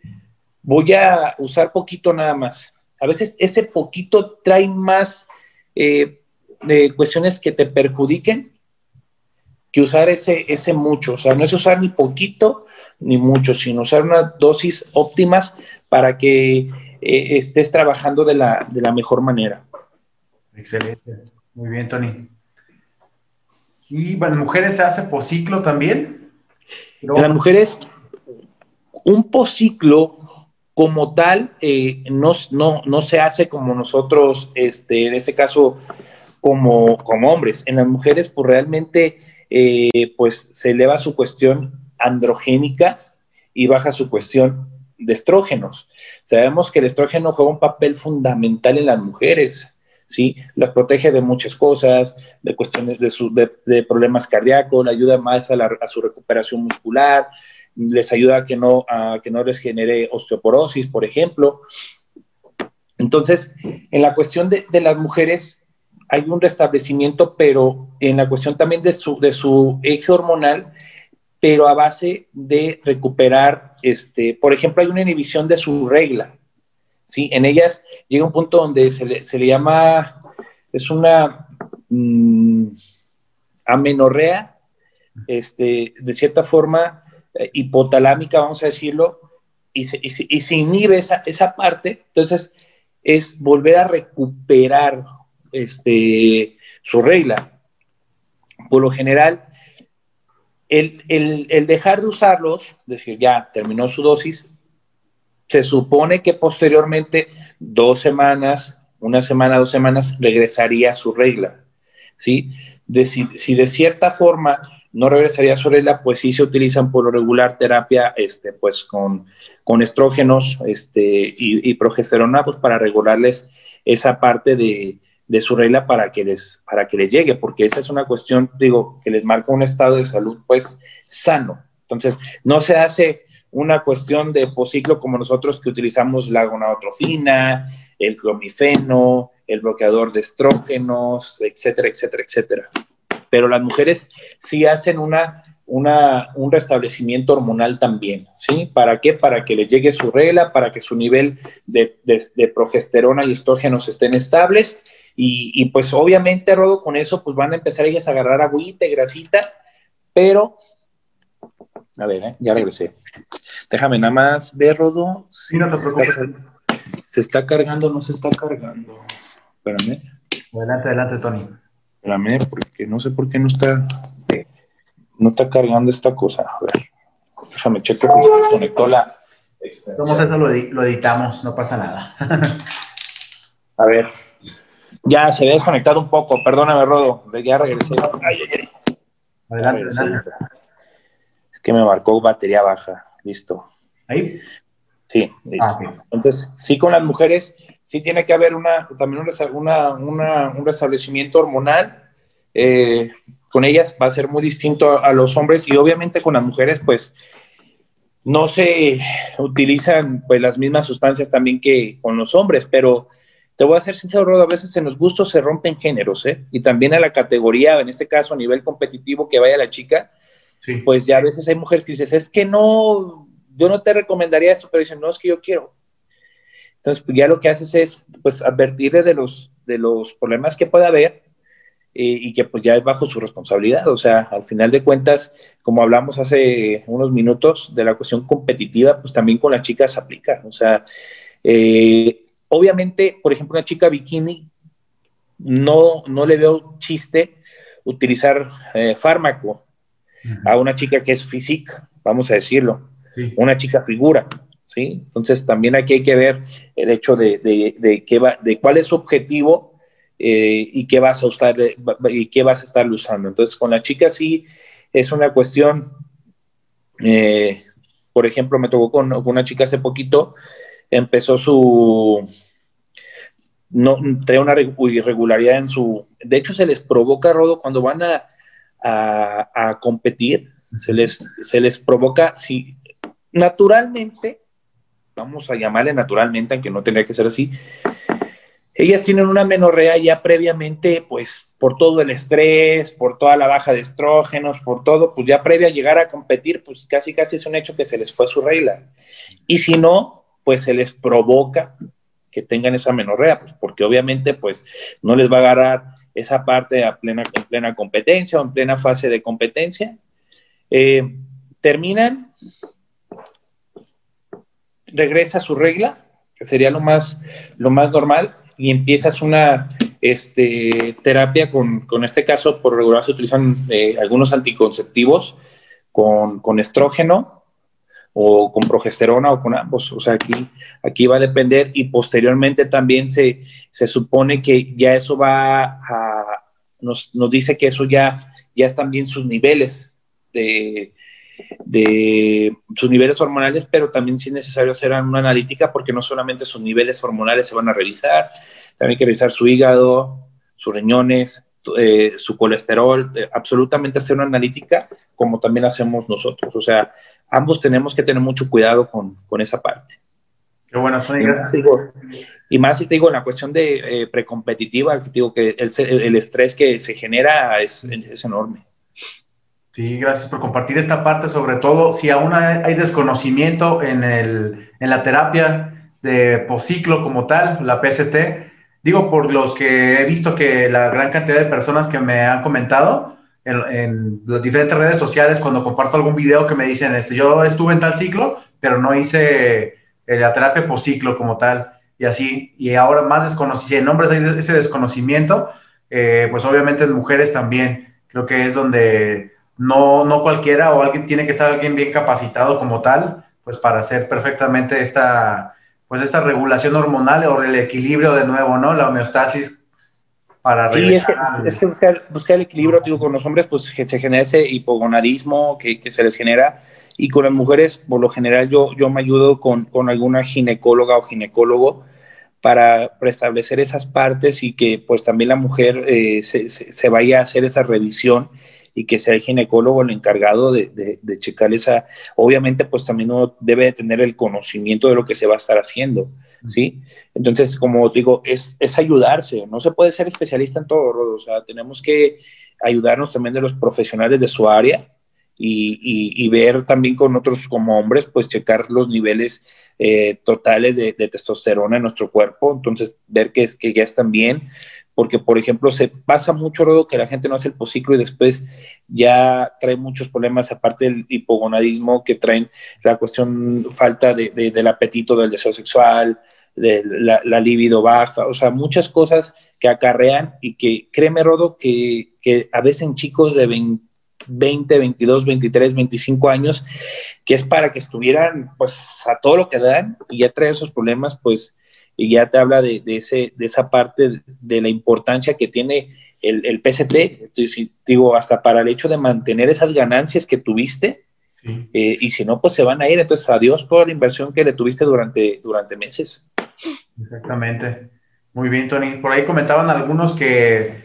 voy a usar poquito nada más. A veces ese poquito trae más eh, de cuestiones que te perjudiquen que usar ese, ese mucho. O sea, no es usar ni poquito ni mucho, sino usar unas dosis óptimas para que eh, estés trabajando de la, de la mejor manera. Excelente. Muy bien, Tony. ¿Y bueno, mujeres se hace ciclo también? En las mujeres, un pociclo como tal, eh, no, no, se hace como nosotros, este, en este caso, como, como hombres. En las mujeres, pues realmente, eh, pues se eleva su cuestión androgénica y baja su cuestión de estrógenos. Sabemos que el estrógeno juega un papel fundamental en las mujeres. ¿sí? Las protege de muchas cosas, de cuestiones de, de, problemas cardíacos, le ayuda más a, a, su recuperación muscular, les ayuda a que no, a que no les genere osteoporosis, por ejemplo. Entonces, en la cuestión de, las mujeres hay un restablecimiento, pero en la cuestión también de su, de su eje hormonal, pero a base de recuperar, este, por ejemplo, hay una inhibición de su regla. ¿sí? En ellas llega un punto donde se le, llama, es una mm, amenorrea, este, de cierta forma, eh, hipotalámica, vamos a decirlo, y se, inhibe esa, esa, parte, entonces es volver a recuperar este, su regla. Por lo general, el, el, dejar de usarlos, decir, ya terminó su dosis, se supone que posteriormente, dos semanas, una semana, dos semanas, regresaría a su regla. ¿sí? De, si de cierta forma no regresaría sobre la, pues sí se utilizan por lo regular terapia, este, pues con, con estrógenos este, y, progesterona, pues para regularles esa parte de, su regla para que, les, para que les llegue, porque esa es una cuestión, digo, que les marca un estado de salud, pues, sano. Entonces, no se hace una cuestión de posiclo como nosotros que utilizamos la gonadotrofina, el clomifeno, el bloqueador de estrógenos, etcétera, etcétera, etcétera pero las mujeres sí hacen una, un restablecimiento hormonal también, ¿sí? ¿Para qué? Para que le llegue su regla, para que su nivel de, progesterona y estrógenos estén estables y, pues obviamente, Rodo, con eso pues van a empezar ellas a agarrar agüita y grasita, pero... A ver, ¿eh? ya regresé. Déjame nada más ver, Rodo. Sí, no te preocupes. Se está cargando, no se está cargando. Espérame. Adelante, adelante, Tony. Espérame, porque no sé por qué no está, no está cargando esta cosa. A ver, déjame checar que se desconectó la extensión. Como eso lo, editamos, no pasa nada. a ver, Ya se había desconectado un poco, perdóname, Rodo, ya regresé. Adelante, Es que me marcó batería baja, listo. ¿Ahí? Sí, listo. Ah, Entonces, sí, con las mujeres, sí tiene que haber una, también un restablecimiento hormonal. Eh, con ellas va a ser muy distinto a, los hombres y obviamente con las mujeres, pues no se utilizan pues las mismas sustancias también que con los hombres, pero te voy a ser sincero, Rodo, a veces en los gustos se rompen géneros, ¿eh? Y también a la categoría, en este caso a nivel competitivo que vaya la chica, pues ya a veces hay mujeres que dices, es que no, yo no te recomendaría esto, pero dicen, no, es que yo quiero. Entonces, pues ya lo que haces es, pues, advertirle de los, de los problemas que pueda haber eh, y que pues ya es bajo su responsabilidad. O sea, al final de cuentas, como hablamos hace unos minutos de la cuestión competitiva, pues también con las chicas aplica. O sea, eh, Obviamente, por ejemplo, una chica bikini, no, no le veo chiste utilizar eh, fármaco a una chica que es física, vamos a decirlo, una chica figura, ¿sí? Entonces también aquí hay que ver el hecho de, de, qué va, de cuál es su objetivo eh, y qué vas a usar y qué vas a estar usando. Entonces con la chica sí es una cuestión, eh, por ejemplo, me tocó con, con una chica hace poquito empezó su, no, trae una irregularidad en su, de hecho se les provoca, Rodo, cuando van a, a, competir, se les, se les provoca, si naturalmente, vamos a llamarle naturalmente, aunque no tendría que ser así, ellas tienen una menorrea ya previamente, pues por todo el estrés, por toda la baja de estrógenos, por todo, pues ya previa a llegar a competir, pues casi casi es un hecho que se les fue su regla. Y si no, pues se les provoca que tengan esa menorrea, pues porque obviamente pues no les va a agarrar esa parte a plena, en plena competencia o en plena fase de competencia. Eh, terminan, regresa a su regla, que sería lo más, lo más normal, y empiezas una este, terapia con, con este caso, por regular se utilizan eh, algunos anticonceptivos con, con estrógeno, o con progesterona o con ambos. O sea, aquí, aquí va a depender y posteriormente también se, se supone que ya eso va a, nos, nos dice que eso ya, ya están bien sus niveles de, de sus niveles hormonales, pero también si es necesario hacer una analítica porque no solamente sus niveles hormonales se van a revisar, también hay que revisar su hígado, sus riñones, eh, su colesterol, eh, absolutamente hacer una analítica como también hacemos nosotros. O sea, ambos tenemos que tener mucho cuidado con, con esa parte. Qué bueno, y más, y más si te digo, en la cuestión de eh, precompetitiva, que digo que el, el, estrés que se genera es, es, enorme. Sí, gracias por compartir esta parte, sobre todo si aún hay desconocimiento en, el, en la terapia de posciclo como tal, la PST. Digo, por los que he visto que la gran cantidad de personas que me han comentado, en, las diferentes redes sociales cuando comparto algún video que me dicen, este, yo estuve en tal ciclo, pero no hice eh, la terapia por ciclo como tal, y así, y ahora más desconocido, en hombres hay ese desconocimiento, eh, pues obviamente en mujeres también, creo que es donde no, no cualquiera o alguien tiene que estar alguien bien capacitado como tal, pues para hacer perfectamente esta, pues esta regulación hormonal o el equilibrio de nuevo, ¿no? La homeostasis para sí, es que, es que buscar, el equilibrio, digo, con los hombres, pues se genera ese hipogonadismo que, que, se les genera, y con las mujeres, por lo general, yo, yo me ayudo con, con alguna ginecóloga o ginecólogo para restablecer esas partes y que pues también la mujer eh, se, se, vaya a hacer esa revisión y que sea el ginecólogo el encargado de, de, checar esa, obviamente pues también uno debe tener el conocimiento de lo que se va a estar haciendo, ¿sí? Entonces, como digo, es, es ayudarse, no se puede ser especialista en todo, o sea, tenemos que ayudarnos también de los profesionales de su área y, y, ver también con otros como hombres, pues checar los niveles eh, totales de, de, testosterona en nuestro cuerpo, entonces ver que, que ya están bien, porque, por ejemplo, se pasa mucho, Rodo, que la gente no hace el posiclo y después ya trae muchos problemas, aparte del hipogonadismo, que traen la cuestión falta de, del apetito, del deseo sexual, de la, libido baja, o sea, muchas cosas que acarrean y que, créeme, Rodo, que, que a veces en chicos de 20, 22, 23, 25 años, que es para que estuvieran, pues, a todo lo que dan y ya trae esos problemas, pues, y ya te habla de, ese, de esa parte de la importancia que tiene el, el PCT, digo, hasta para el hecho de mantener esas ganancias que tuviste, eh, y si no, pues se van a ir. Entonces, adiós toda la inversión que le tuviste durante, durante meses. Exactamente. Muy bien, Tony. Por ahí comentaban algunos que,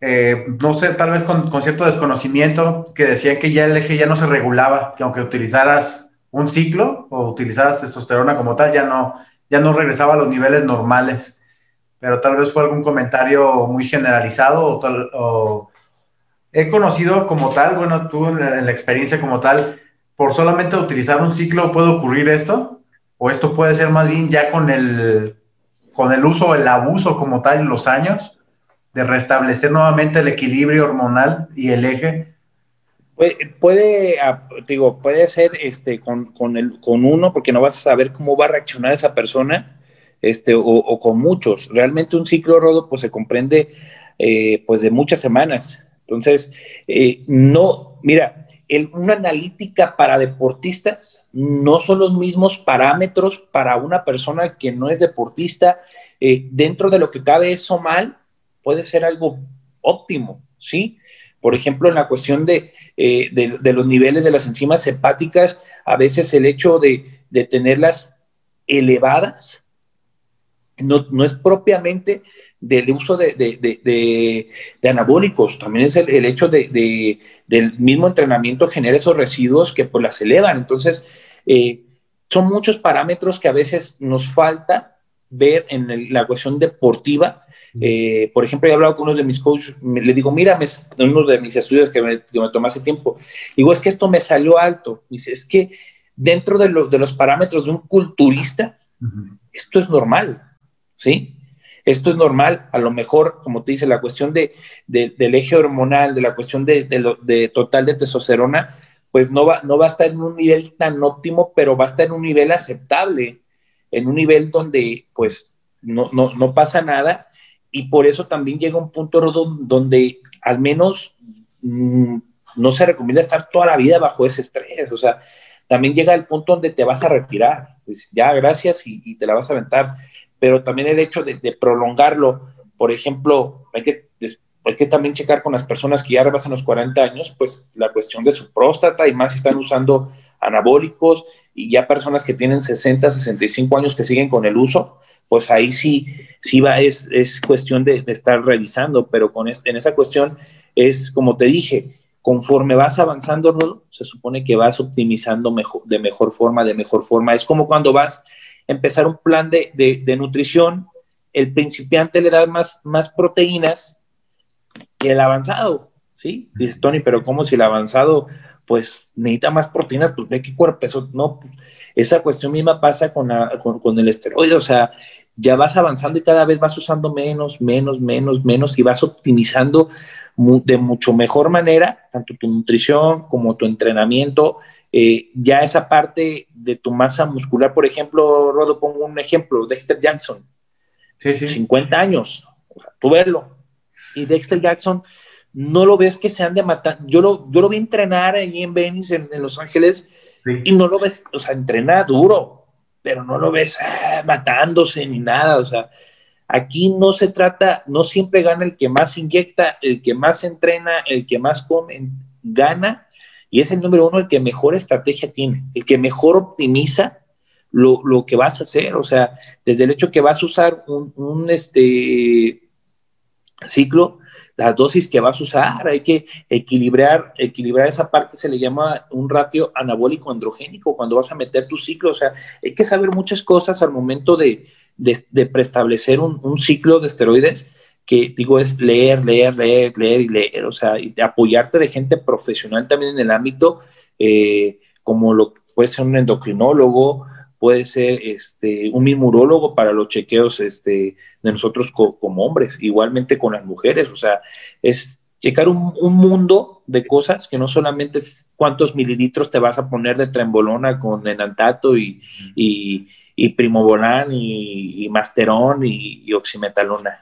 eh, no sé, tal vez con, con, cierto desconocimiento, que decían que ya el eje ya no se regulaba, que aunque utilizaras un ciclo o utilizaras testosterona como tal, ya no, ya no regresaba a los niveles normales. Pero tal vez fue algún comentario muy generalizado o, tal, o he conocido como tal, bueno, tú en la experiencia como tal, por solamente utilizar un ciclo puede ocurrir esto? ¿O esto puede ser más bien ya con el, con el uso, el abuso como tal en los años, de restablecer nuevamente el equilibrio hormonal y el eje? Puede, ah, digo, puede ser este, con, con, el, con uno, porque no vas a saber cómo va a reaccionar esa persona, este, o, con muchos. Realmente un ciclo rodo pues, se comprende eh, pues, de muchas semanas. Entonces, eh, no, mira, una analítica para deportistas no son los mismos parámetros para una persona que no es deportista. Eh, dentro de lo que cabe eso mal, puede ser algo óptimo, ¿sí? Por ejemplo, en la cuestión de, eh, los niveles de las enzimas hepáticas, a veces el hecho de, de tenerlas elevadas no, no, es propiamente del uso de, anabólicos, también es el, hecho de, del mismo entrenamiento genera esos residuos que pues las elevan. Entonces, eh, son muchos parámetros que a veces nos falta ver en la cuestión deportiva. Eh, por ejemplo, he hablado con uno de mis coaches, le digo, mira, en uno de mis estudios que me, que me tomó hace tiempo, digo, es que esto me salió alto. Dice, es que dentro de, los parámetros de un culturista, esto es normal, ¿sí? Esto es normal, a lo mejor, como te dice, la cuestión de, del eje hormonal, de la cuestión de, de, total de testosterona, pues no va, no va a estar en un nivel tan óptimo, pero va a estar en un nivel aceptable, en un nivel donde pues no, no, pasa nada y por eso también llega un punto donde al menos mm, no se recomienda estar toda la vida bajo ese estrés, o sea, también llega el punto donde te vas a retirar, pues ya gracias y, te la vas a aventar. Pero también el hecho de, prolongarlo, por ejemplo, hay que, hay que también checar con las personas que ya rebasan los 40 años, pues la cuestión de su próstata y más si están usando anabólicos y ya personas que tienen 60, 65 años que siguen con el uso, pues ahí sí, sí va, es, es cuestión de, estar revisando, pero con este, en esa cuestión es, como te dije, conforme vas avanzando, se supone que vas optimizando mejor, de mejor forma, de mejor forma. Es como cuando vas empezar un plan de, de, nutrición, el principiante le da más, más proteínas que el avanzado, ¿sí? Dice Tony, pero ¿cómo si el avanzado pues necesita más proteínas? Pues ve qué cuerpo, eso no, esa cuestión misma pasa con, con, con el esteroide, o sea, ya vas avanzando y cada vez vas usando menos, menos, menos, menos y vas optimizando de mucho mejor manera tanto tu nutrición como tu entrenamiento eh, ya esa parte de tu masa muscular, por ejemplo, Rodo, pongo un ejemplo, Dexter Jackson, sí, 50 años, tú verlo, y Dexter Jackson, no lo ves que se han de matar, yo lo, yo lo vi entrenar allí en Venice, en, Los Ángeles, y no lo ves, o sea, entrena duro, pero no lo ves ah, matándose ni nada, o sea, aquí no se trata, no siempre gana el que más inyecta, el que más entrena, el que más come, gana y es el número uno el que mejor estrategia tiene, el que mejor optimiza lo, que vas a hacer. O sea, desde el hecho que vas a usar un, este, ciclo, las dosis que vas a usar, hay que equilibrar, equilibrar esa parte, se le llama un ratio anabólico androgénico cuando vas a meter tu ciclo. O sea, hay que saber muchas cosas al momento de, preestablecer un, un, ciclo de esteroides que digo es leer, leer, leer, leer y leer, o sea, y apoyarte de gente profesional también en el ámbito, eh, como lo puede ser un endocrinólogo, puede ser este, un mimurólogo para los chequeos este, de nosotros como hombres, igualmente con las mujeres, o sea, es checar un, mundo de cosas que no solamente es cuántos mililitros te vas a poner de trembolona con enantato y, y, y primobolán y, y masterón y, y oximetalona.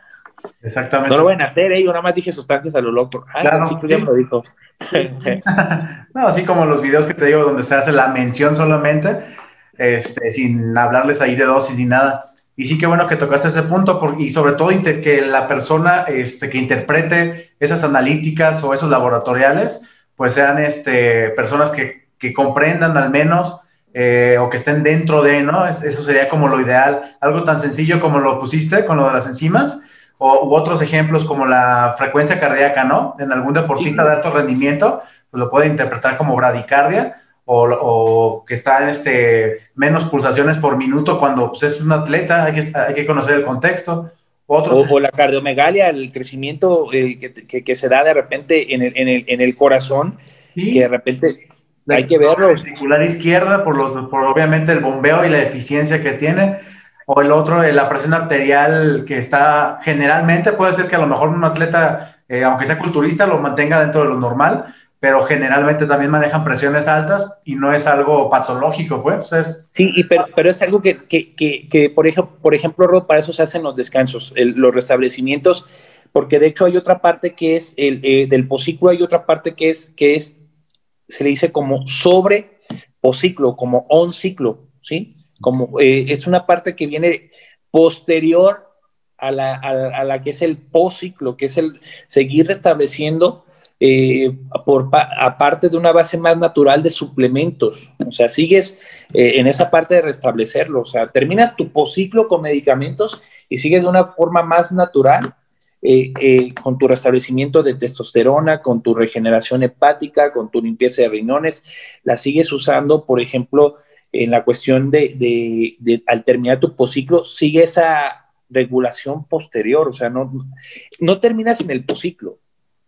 Exactamente. No lo van a hacer, ¿eh? Yo nada más dije sustancias a lo loco. Ah, claro, sí, ya me lo dijo. no, así como los videos que te digo donde se hace la mención solamente, este, sin hablarles ahí de dosis ni nada. Y sí que bueno que tocaste ese punto y sobre todo que la persona este, que interprete esas analíticas o esos laboratoriales, pues sean este, personas que, que comprendan al menos eh, o que estén dentro de, ¿no? eso sería como lo ideal. Algo tan sencillo como lo pusiste con lo de las enzimas, o, u otros ejemplos como la frecuencia cardíaca, ¿no? En algún deportista de alto rendimiento, pues lo puede interpretar como bradicardia, o, que está este, menos pulsaciones por minuto cuando pues, es un atleta, hay que, hay que conocer el contexto. Otros... O, la cardiomegalia, el crecimiento eh, que, que, se da de repente en el, en el, en el corazón, que de repente hay que verlo. La izquierda, por, los, por obviamente el bombeo y la eficiencia que tiene, o el otro, eh, la presión arterial que está generalmente, puede ser que a lo mejor un atleta, eh, aunque sea culturista, lo mantenga dentro de lo normal, pero generalmente también manejan presiones altas y no es algo patológico, pues. Es... Sí, y pero, pero, es algo que, que, que, por, ejemplo, por ejemplo, para eso se hacen los descansos, los restablecimientos, porque de hecho hay otra parte que es el eh, del posículo, hay otra parte que es, que es se le dice como sobre o ciclo, como on ciclo, ¿sí? Como eh, es una parte que viene posterior a la, a, la que es el ciclo, que es el seguir restableciendo eh, por aparte de una base más natural de suplementos. O sea, sigues eh, en esa parte de restablecerlo. O sea, terminas tu ciclo con medicamentos y sigues de una forma más natural eh, eh, con tu restablecimiento de testosterona, con tu regeneración hepática, con tu limpieza de riñones, la sigues usando, por ejemplo, en la cuestión de, de, al terminar tu posciclo, sigue esa regulación posterior, o sea, no, no terminas en el posciclo,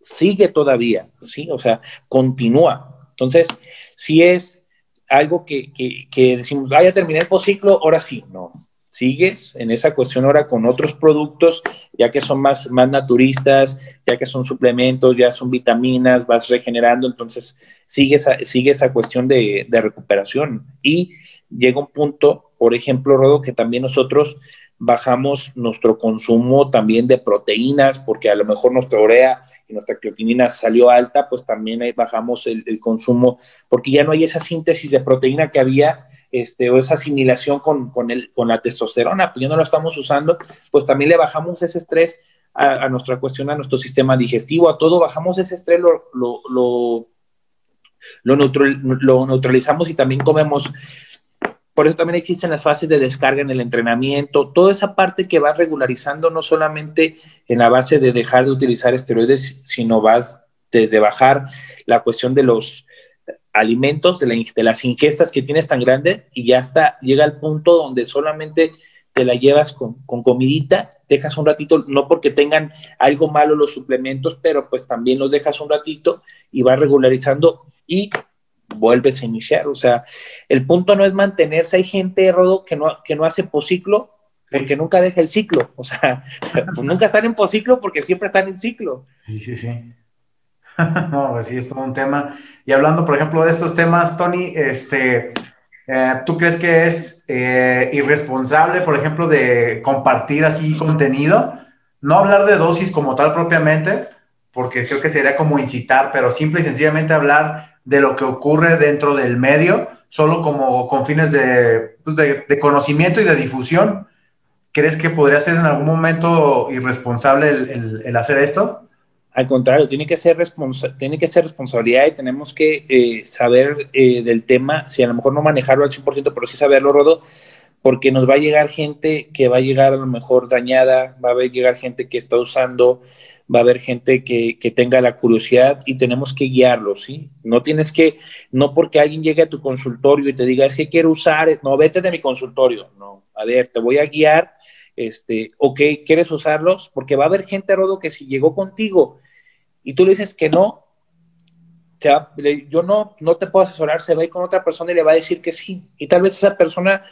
sigue todavía, ¿sí? O sea, continúa. Entonces, si es algo que, que, que decimos, ah, ya terminé el posciclo, ahora sí, no, sigues en esa cuestión ahora con otros productos, ya que son más, más naturistas, ya que son suplementos, ya son vitaminas, vas regenerando, entonces sigue esa, sigue esa cuestión de, de recuperación. Y llega un punto, por ejemplo, Rodo, que también nosotros bajamos nuestro consumo también de proteínas, porque a lo mejor nuestra urea y nuestra creatinina salió alta, pues también ahí bajamos el, consumo, porque ya no hay esa síntesis de proteína que había este, o esa asimilación con, con, el, con la testosterona, pues ya no lo estamos usando, pues también le bajamos ese estrés a, nuestra cuestión, a nuestro sistema digestivo, a todo, bajamos ese estrés, lo, lo, lo, neutralizamos y también comemos. Por eso también existen las fases de descarga en el entrenamiento, toda esa parte que va regularizando no solamente en la base de dejar de utilizar esteroides, sino vas desde bajar la cuestión de los alimentos, de, las ingestas que tienes tan grande y ya está, llega al punto donde solamente te la llevas con, con, comidita, dejas un ratito, no porque tengan algo malo los suplementos, pero pues también los dejas un ratito y vas regularizando y vuelves a iniciar. O sea, el punto no es mantenerse. Hay gente, Rodo, que no, que no hace posciclo porque nunca deja el ciclo. O sea, pues nunca están en posciclo porque siempre están en ciclo. Sí, sí, sí. no, pues sí, es todo un tema. Y hablando, por ejemplo, de estos temas, Tony, este, eh, ¿tú crees que es eh, irresponsable, por ejemplo, de compartir así contenido? No hablar de dosis como tal propiamente, porque creo que sería como incitar, pero simple y sencillamente hablar de lo que ocurre dentro del medio, solo como con fines de, pues de, conocimiento y de difusión. ¿Crees que podría ser en algún momento irresponsable el hacer esto? Al contrario, tiene que ser, tiene que ser responsabilidad y tenemos que eh, saber eh, del tema, si a lo mejor no manejarlo al 100%, pero sí saberlo, Rodo, porque nos va a llegar gente que va a llegar a lo mejor dañada, va a llegar gente que está usando, va a haber gente que, que tenga la curiosidad y tenemos que guiarlo, ¿sí? No tienes que, no porque alguien llegue a tu consultorio y te diga, es que quiero usar, no, vete de mi consultorio, no, a ver, te voy a guiar este, ok, ¿quieres usarlos? Porque va a haber gente, Rodo, que si llegó contigo y tú le dices que no, yo no, no te puedo asesorar, se va a ir con otra persona y le va a decir que sí. Y tal vez esa persona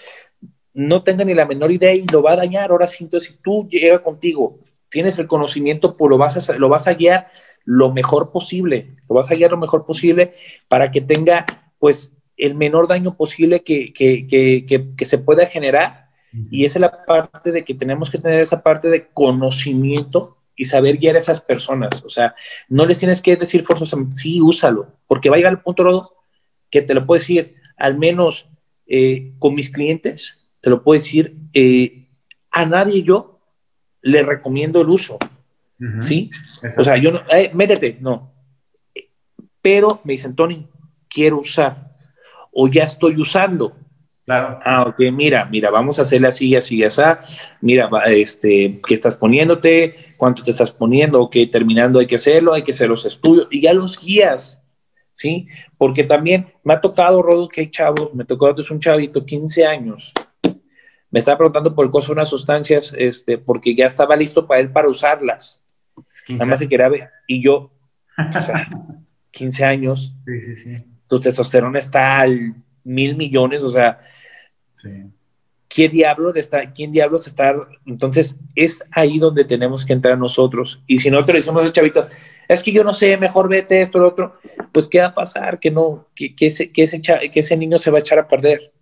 no tenga ni la menor idea y lo va a dañar. Ahora sí, entonces si tú llegas contigo, tienes el conocimiento, pues lo vas, a, lo vas a guiar lo mejor posible, lo vas a guiar lo mejor posible para que tenga pues el menor daño posible que, que, que, que se pueda generar y esa es la parte de que tenemos que tener esa parte de conocimiento y saber guiar a esas personas. O sea, no les tienes que decir forzosamente, sí, úsalo, porque va a llegar el punto, que te lo puedo decir, al menos eh, con mis clientes, te lo puedo decir, eh, a nadie yo le recomiendo el uso. ¿Sí? O sea, yo no, eh, métete, no. Pero me dicen, Tony, quiero usar o ya estoy usando. Claro. Ah, ok, mira, mira, vamos a hacerle así, así, así. Mira, este, ¿qué estás poniéndote? ¿Cuánto te estás poniendo? Ok, terminando hay que hacerlo, hay que hacer los estudios y ya los guías, ¿sí? Porque también me ha tocado, Rodo, que hay chavos, me tocó es un chavito, 15 años, me estaba preguntando por el costo de unas sustancias, este, porque ya estaba listo para él para usarlas. Nada más se quería ver. Y yo, o sea, 15 años. Sí, sí, sí. Tu testosterona está al mil millones, o sea, ¿quién diablos está, quién diablos está? Entonces, es ahí donde tenemos que entrar nosotros. Y si nosotros le decimos al chavito, es que yo no sé, mejor vete esto, lo otro, pues ¿qué va a pasar? Que no, que, que, ese, que, ese, que ese niño se va a echar a perder.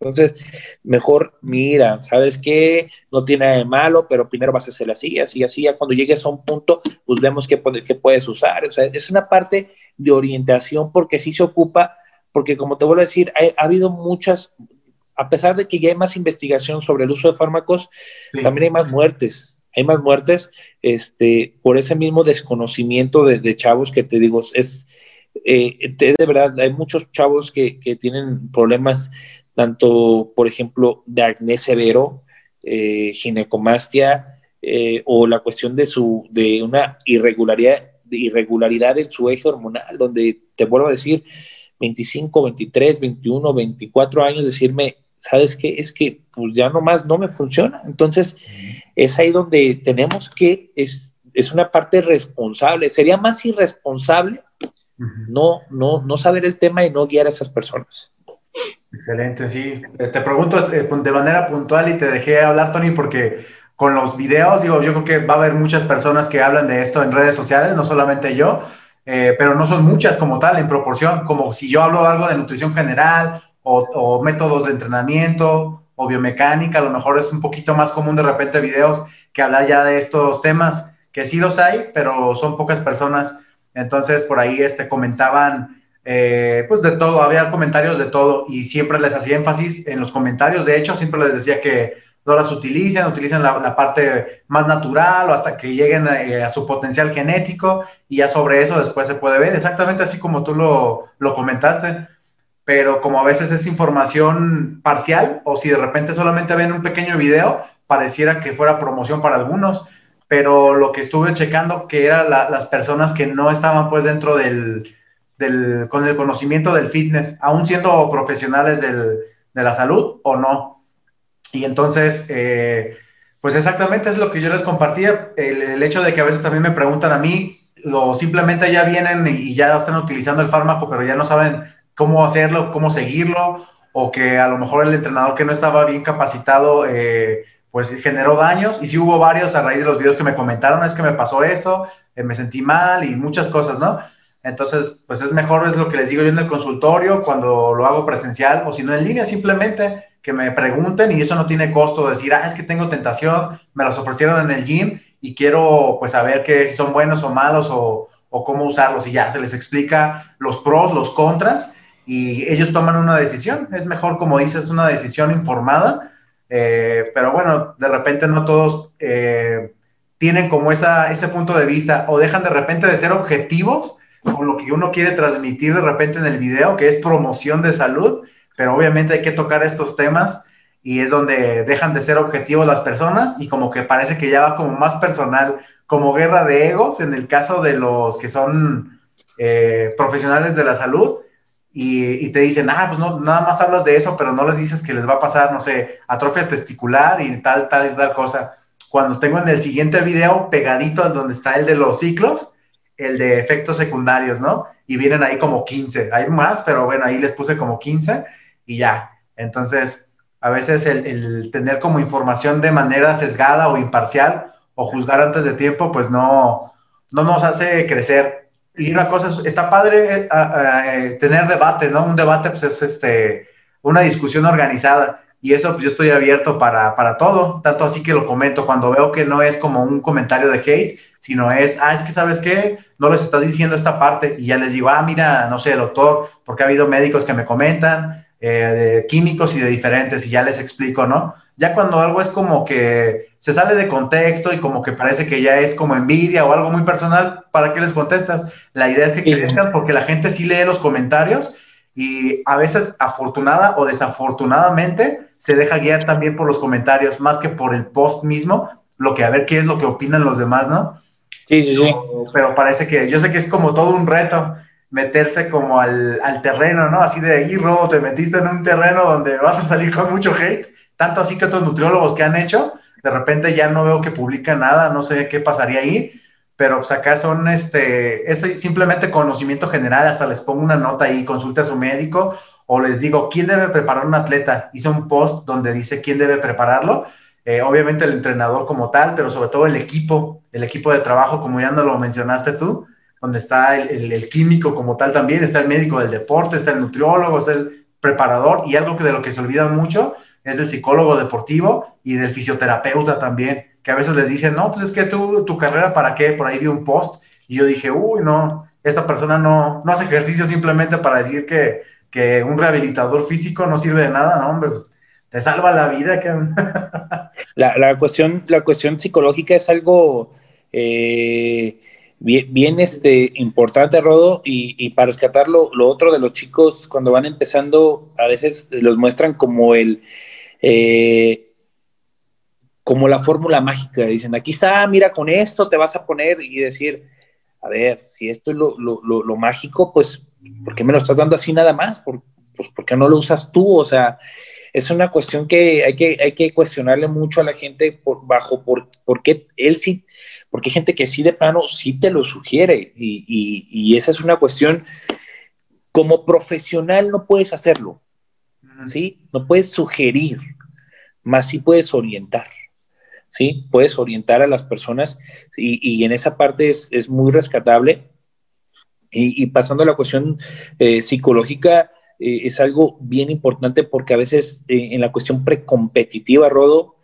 Entonces, mejor mira, ¿sabes qué? No tiene nada de malo, pero primero vas a hacer así, así, así. Ya cuando llegues a un punto, pues vemos qué, qué puedes usar. O sea, es una parte de orientación porque sí se ocupa porque como te vuelvo a decir, ha, habido muchas, a pesar de que ya hay más investigación sobre el uso de fármacos, también hay más muertes. Hay más muertes este, por ese mismo desconocimiento de, chavos que te digo, es eh, de verdad, hay muchos chavos que, tienen problemas, tanto, por ejemplo, de acné severo, eh, ginecomastia, eh, o la cuestión de, su, de una irregularidad, irregularidad en su eje hormonal, donde te vuelvo a decir, 25, 23, 21, 24 años, decirme, ¿sabes qué? Es que pues ya nomás no me funciona. Entonces, es ahí donde tenemos que, es, es una parte responsable. Sería más irresponsable no, no, no saber el tema y no guiar a esas personas. Excelente, sí. Eh, te pregunto eh, de manera puntual y te dejé hablar, Tony, porque con los videos, digo, yo creo que va a haber muchas personas que hablan de esto en redes sociales, no solamente yo, eh, pero no son muchas como tal en proporción, como si yo hablo algo de nutrición general o, métodos de entrenamiento o biomecánica, a lo mejor es un poquito más común de repente videos que hablar ya de estos temas, que sí los hay, pero son pocas personas. Entonces por ahí este, comentaban eh, pues de todo, había comentarios de todo y siempre les hacía énfasis en los comentarios, de hecho siempre les decía que no las utilicen, utilicen la, parte más natural o hasta que lleguen eh, a, su potencial genético y ya sobre eso después se puede ver, exactamente así como tú lo, lo comentaste, pero como a veces es información parcial o si de repente solamente ven un pequeño video, pareciera que fuera promoción para algunos, pero lo que estuve checando que eran las personas que no estaban pues dentro del, con el conocimiento del fitness, aún siendo profesionales de la salud o no. Y entonces, eh, pues exactamente es lo que yo les compartía, el, hecho de que a veces también me preguntan a mí, o simplemente ya vienen y ya están utilizando el fármaco, pero ya no saben cómo hacerlo, cómo seguirlo, o que a lo mejor el entrenador que no estaba bien capacitado, eh, pues generó daños, y sí hubo varios a raíz de los videos que me comentaron, es que me pasó esto, eh, me sentí mal y muchas cosas, ¿no? Entonces, pues es mejor, es lo que les digo yo en el consultorio, cuando lo hago presencial, o si no en línea, simplemente que me pregunten y eso no tiene costo decir, ah, es que tengo tentación, me los ofrecieron en el gym y quiero pues saber que son buenos o malos o, o cómo usarlos y ya se les explica los pros, los contras y ellos toman una decisión. Es mejor, como dices, una decisión informada, eh, pero bueno, de repente no todos eh, tienen como esa, ese punto de vista o dejan de repente de ser objetivos con lo que uno quiere transmitir de repente en el video, que es promoción de salud pero obviamente hay que tocar estos temas y es donde dejan de ser objetivos las personas y como que parece que ya va como más personal, como guerra de egos en el caso de los que son eh, profesionales de la salud y, te dicen, ah, pues no, nada más hablas de eso, pero no les dices que les va a pasar, no sé, atrofia testicular y tal, tal y tal cosa. Cuando tengo en el siguiente video pegadito en donde está el de los ciclos, el de efectos secundarios, ¿no? Y vienen ahí como 15, hay más, pero bueno, ahí les puse como 15 y ya. Entonces, a veces el, tener como información de manera sesgada o imparcial o juzgar antes de tiempo, pues no, no nos hace crecer. Y una cosa, está padre eh, eh, tener debate, ¿no? Un debate pues es este, una discusión organizada. Y eso pues yo estoy abierto para, para todo, tanto así que lo comento cuando veo que no es como un comentario de hate, sino es, ah, es que sabes qué, no les está diciendo esta parte y ya les digo, ah, mira, no sé, doctor, porque ha habido médicos que me comentan, de químicos y de diferentes, y ya les explico, ¿no? Ya cuando algo es como que se sale de contexto y como que parece que ya es como envidia o algo muy personal, ¿para qué les contestas? La idea es que crezcan porque la gente sí lee los comentarios y a veces afortunada o desafortunadamente se deja guiar también por los comentarios más que por el post mismo, lo que a ver qué es lo que opinan los demás, ¿no? Sí, sí, sí. Pero parece que yo sé que es como todo un reto meterse como al, al terreno, ¿no? Así de ahí, Robo, te metiste en un terreno donde vas a salir con mucho hate tanto así que otros nutriólogos que han hecho, de repente ya no veo que publican nada, no sé qué pasaría ahí, pero pues acá son, este, es simplemente conocimiento general, hasta les pongo una nota ahí, consulte a su médico, o les digo, ¿quién debe preparar un atleta? Hice un post donde dice quién debe prepararlo, eh, obviamente el entrenador como tal, pero sobre todo el equipo, el equipo de trabajo, como ya no lo mencionaste tú, donde está el, el, químico como tal también, está el médico del deporte, está el nutriólogo, está el preparador, y algo que de lo que se olvidan mucho es del psicólogo deportivo y del fisioterapeuta también, que a veces les dicen, no, pues es que tú, tu carrera, ¿para qué? Por ahí vi un post y yo dije, uy, no, esta persona no, no hace ejercicio simplemente para decir que, que un rehabilitador físico no sirve de nada, no, hombre, pues, te salva la vida. Que... la, la, cuestión, la cuestión psicológica es algo eh, bien, bien, este, importante, Rodo, y, y para rescatar lo, lo, otro de los chicos cuando van empezando, a veces los muestran como el, eh, como la fórmula mágica. Dicen, aquí está, mira, con esto te vas a poner y decir, a ver, si esto es lo, lo, lo, mágico, pues, ¿por qué me lo estás dando así nada más? ¿Por, pues, ¿por qué no lo usas tú? O sea, es una cuestión que hay que, hay que cuestionarle mucho a la gente por, bajo por, por qué él sí, porque hay gente que sí de plano sí te lo sugiere y, y, y esa es una cuestión, como profesional no puedes hacerlo, ¿sí? No puedes sugerir, más sí puedes orientar, ¿sí? Puedes orientar a las personas y, y en esa parte es, es muy rescatable. Y, y, pasando a la cuestión eh, psicológica, eh, es algo bien importante porque a veces eh, en la cuestión precompetitiva, Rodo,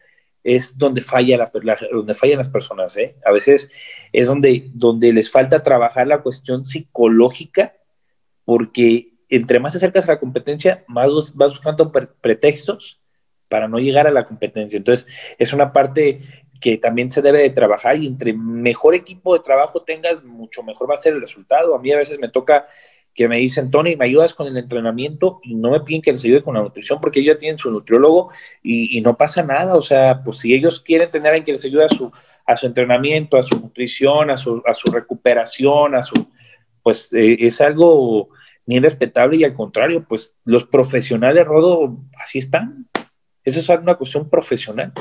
es donde, falla la, donde fallan las personas. A veces es donde, donde les falta trabajar la cuestión psicológica porque entre más te acercas a la competencia, más vas buscando pretextos para no llegar a la competencia. Entonces, es una parte que también se debe de trabajar y entre mejor equipo de trabajo tengas, mucho mejor va a ser el resultado. A mí a veces me toca que me dicen, Tony, ¿me ayudas con el entrenamiento? Y no me piden que les ayude con la nutrición porque ellos ya tienen su nutriólogo y, no pasa nada. O sea, pues si ellos quieren tener alguien que les ayude a su, a su entrenamiento, a su nutrición, a su, a su recuperación, a su, pues eh, es algo ni respetable y al contrario, pues los profesionales, Rodo, así están. Eso es una cuestión profesional.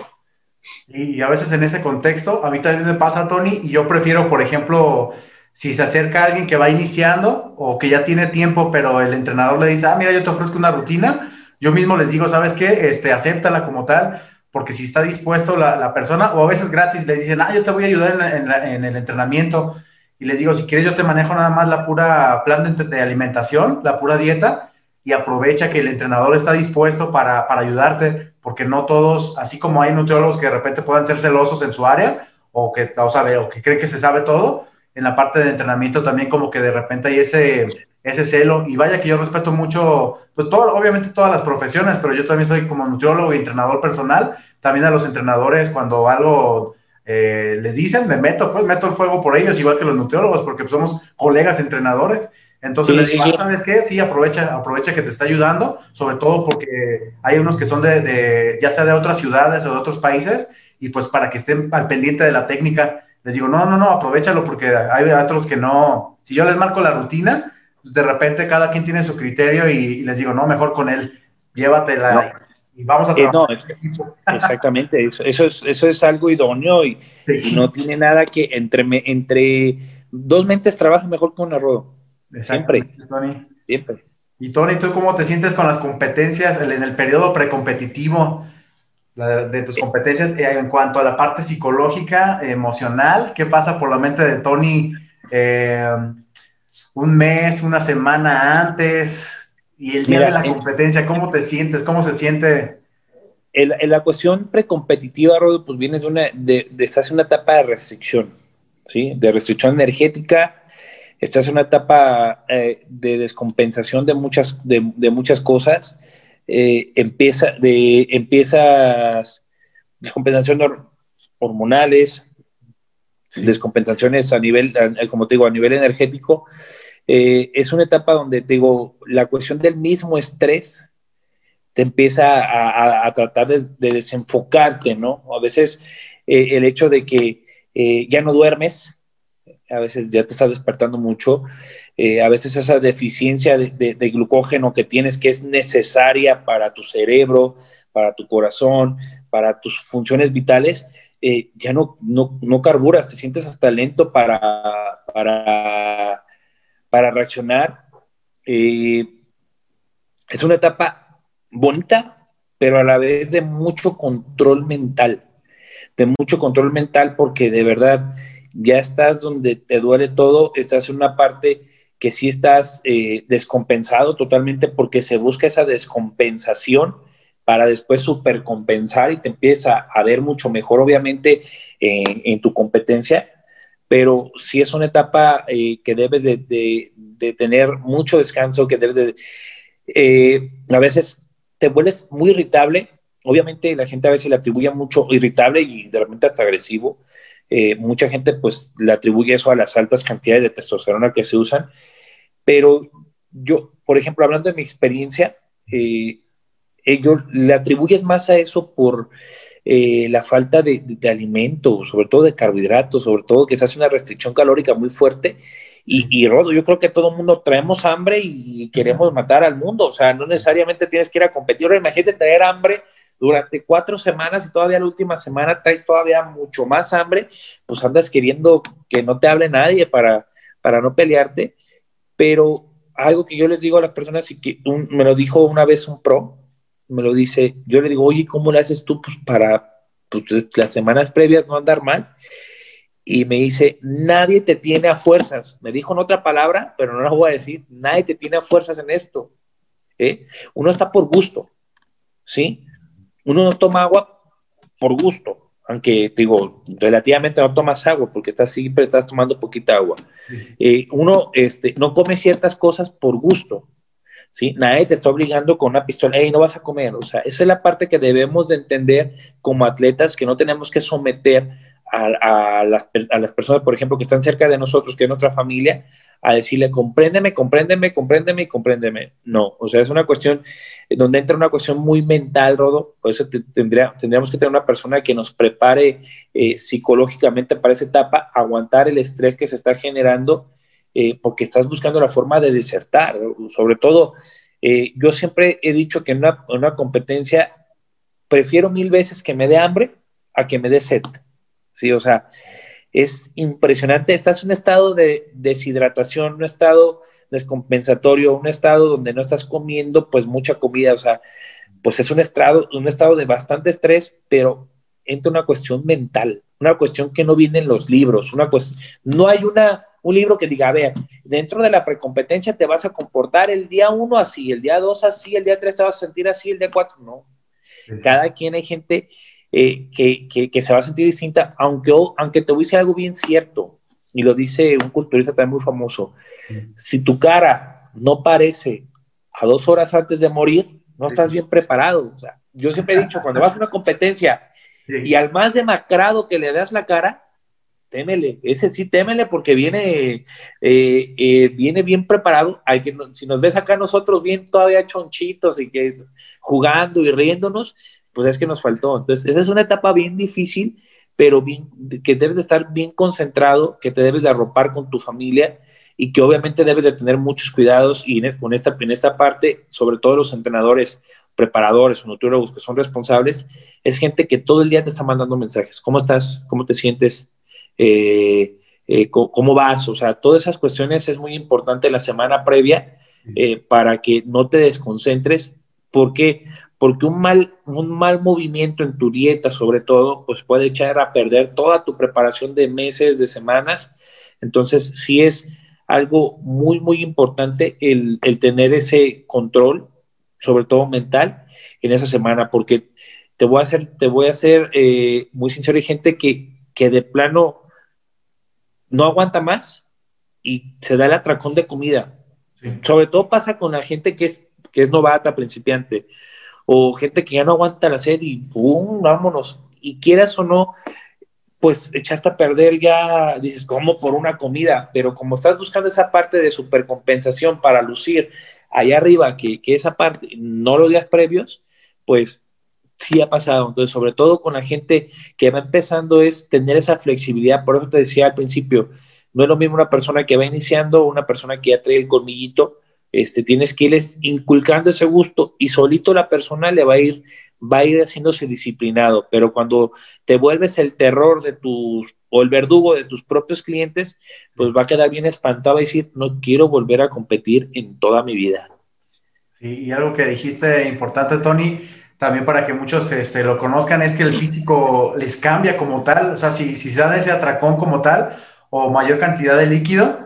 Y a veces en ese contexto, a mí también me pasa, Tony, y yo prefiero, por ejemplo, si se acerca alguien que va iniciando o que ya tiene tiempo, pero el entrenador le dice, ah, mira, yo te ofrezco una rutina, yo mismo les digo, ¿sabes qué? Este, acéptala como tal, porque si está dispuesto la, persona, o a veces gratis le dicen, ah, yo te voy a ayudar en el entrenamiento, y les digo, si quieres yo te manejo nada más la pura plan de, de alimentación, la pura dieta, y aprovecha que el entrenador está dispuesto para, para, ayudarte, porque no todos, así como hay nutriólogos que de repente puedan ser celosos en su área, o que, o, sabe, o que creen que se sabe todo, en la parte del entrenamiento también como que de repente hay ese, ese celo, y vaya que yo respeto mucho, pues todo, obviamente todas las profesiones, pero yo también soy como nutriólogo y entrenador personal, también a los entrenadores cuando algo eh, les dicen, me meto, pues meto el fuego por ellos, igual que los nutriólogos, porque somos colegas entrenadores. Entonces sí, les digo, sí, sí. ¿sabes qué? Sí, aprovecha, aprovecha que te está ayudando, sobre todo porque hay unos que son de, de, ya sea de otras ciudades o de otros países, y pues para que estén al pendiente de la técnica, les digo, no, no, no, aprovechalo porque hay otros que no, si yo les marco la rutina, pues de repente cada quien tiene su criterio y, y les digo, no, mejor con él, llévatela. No y vamos a eh, no, exactamente, eso, eso, es, eso es algo idóneo y, no tiene nada que entre, entre dos mentes trabajan mejor que una rodo. Siempre. Tony. Siempre. Y Tony, ¿tú cómo te sientes con las competencias en el periodo precompetitivo de tus competencias eh, en cuanto a la parte psicológica, emocional? ¿Qué pasa por la mente de Tony eh, un mes, una semana antes? Y el día Mira, de la competencia, ¿cómo te sientes? ¿Cómo se siente? En, en la cuestión precompetitiva, Rodo, pues vienes de una, de, de, estás en una etapa de restricción, ¿sí? De restricción energética, estás en una etapa eh, de descompensación de muchas, de, de muchas cosas, eh, empieza de, empiezas descompensación hormonales, descompensaciones a nivel, como te digo, a nivel energético. Eh, es una etapa donde te digo, la cuestión del mismo estrés te empieza a, tratar de, desenfocarte, ¿no? A veces eh, el hecho de que ya no duermes, a veces ya te estás despertando mucho, eh, a veces esa deficiencia de, glucógeno que tienes que es necesaria para tu cerebro, para tu corazón, para tus funciones vitales, eh, ya no, no, carburas, te sientes hasta lento para, para, para reaccionar. Eh, es una etapa bonita, pero a la vez de mucho control mental, de mucho control mental porque de verdad ya estás donde te duele todo, estás en una parte que sí estás eh, descompensado totalmente porque se busca esa descompensación para después supercompensar y te empieza a ver mucho mejor, obviamente, en, tu competencia, pero sí es una etapa eh, que debes de, tener mucho descanso, que debes de... Eh, a veces te vuelves muy irritable, obviamente la gente a veces le atribuye mucho irritable y de repente hasta agresivo, eh, mucha gente pues le atribuye eso a las altas cantidades de testosterona que se usan, pero yo, por ejemplo, hablando de mi experiencia, eh, ellos le atribuyes más a eso por eh, la falta de, de, alimento, sobre todo de carbohidratos, sobre todo que se hace una restricción calórica muy fuerte. Y, y Rodo, yo creo que todo el mundo traemos hambre y queremos matar al mundo, o sea, no necesariamente tienes que ir a competir. Ahora imagínate traer hambre durante cuatro semanas y todavía la última semana traes todavía mucho más hambre, pues andas queriendo que no te hable nadie para, para no pelearte. Pero algo que yo les digo a las personas y que me lo dijo una vez un pro, me lo dice, yo le digo, oye, ¿cómo le haces tú pues, para pues, las semanas previas no andar mal? Y me dice, nadie te tiene a fuerzas. Me dijo en otra palabra, pero no la voy a decir, nadie te tiene a fuerzas en esto. ¿eh? Uno está por gusto, ¿sí? Uno no toma agua por gusto, aunque digo, relativamente no tomas agua porque estás siempre estás tomando poquita agua. Eh, uno este, no come ciertas cosas por gusto. ¿sí? Nadie te está obligando con una pistola, hey, no vas a comer. O sea, esa es la parte que debemos de entender como atletas, que no tenemos que someter a, las, a las personas, por ejemplo, que están cerca de nosotros, que es nuestra familia, a decirle, compréndeme, compréndeme, compréndeme y compréndeme. No, o sea, es una cuestión donde entra una cuestión muy mental, Rodo. Por eso tendría, tendríamos que tener una persona que nos prepare eh, psicológicamente para esa etapa, aguantar el estrés que se está generando, eh, porque estás buscando la forma de desertar. Sobre todo, eh, yo siempre he dicho que en una, en una competencia prefiero mil veces que me dé hambre a que me dé sed. Sí, o sea, es impresionante. Estás en un estado de deshidratación, un estado descompensatorio, un estado donde no estás comiendo pues mucha comida, o sea, pues es un estado, un estado de bastante estrés, pero entra una cuestión mental, una cuestión que no viene en los libros, una cuestión, no hay una, un libro que diga, a ver, dentro de la precompetencia te vas a comportar el día uno así, el día dos así, el día tres te vas a sentir así, el día cuatro no. Cada quien hay gente eh, que, se va a sentir distinta, aunque, aunque te decir algo bien cierto, y lo dice un culturista también muy famoso, si tu cara no parece a dos horas antes de morir, no estás bien preparado. O sea, yo siempre he dicho, cuando vas a una competencia y al más demacrado que le das la cara, témele, ese sí témele porque viene, eh, eh, viene bien preparado. Hay que, si nos ves acá nosotros bien todavía chonchitos y que jugando y riéndonos, pues es que nos faltó. Entonces, esa es una etapa bien difícil, pero bien, que debes de estar bien concentrado, que te debes de arropar con tu familia y que obviamente debes de tener muchos cuidados y en, con esta, en esta parte, sobre todo los entrenadores, preparadores o nutriólogos que son responsables, es gente que todo el día te está mandando mensajes. ¿Cómo estás? ¿Cómo te sientes? Eh, eh, ¿Cómo vas? O sea, todas esas cuestiones es muy importante la semana previa eh, para que no te desconcentres. ¿Por qué? Porque un mal, un mal movimiento en tu dieta, sobre todo, pues puede echar a perder toda tu preparación de meses, de semanas. Entonces, sí es algo muy, muy importante el, tener ese control, sobre todo mental, en esa semana, porque te voy a hacer, te voy a hacer eh, muy sincero, hay gente que, que de plano no aguanta más y se da el atracón de comida. Sobre todo pasa con la gente que es, que es novata, principiante o gente que ya no aguanta la sed y ¡pum! vámonos. Y quieras o no, pues echaste a perder ya, dices, como por una comida, pero como estás buscando esa parte de supercompensación para lucir allá arriba, que, que esa parte no los días previos, pues sí ha pasado. Entonces, sobre todo con la gente que va empezando es tener esa flexibilidad. Por eso te decía al principio, no es lo mismo una persona que va iniciando una persona que ya trae el colmillito. Este, tienes que irles inculcando ese gusto y solito la persona le va a ir va a ir haciéndose disciplinado, pero cuando te vuelves el terror de tus o el verdugo de tus propios clientes, pues va a quedar bien espantado y decir, no quiero volver a competir en toda mi vida. Sí, y algo que dijiste importante, Tony, también para que muchos este, lo conozcan, es que el físico les cambia como tal, o sea, si, si se dan ese atracón como tal o mayor cantidad de líquido,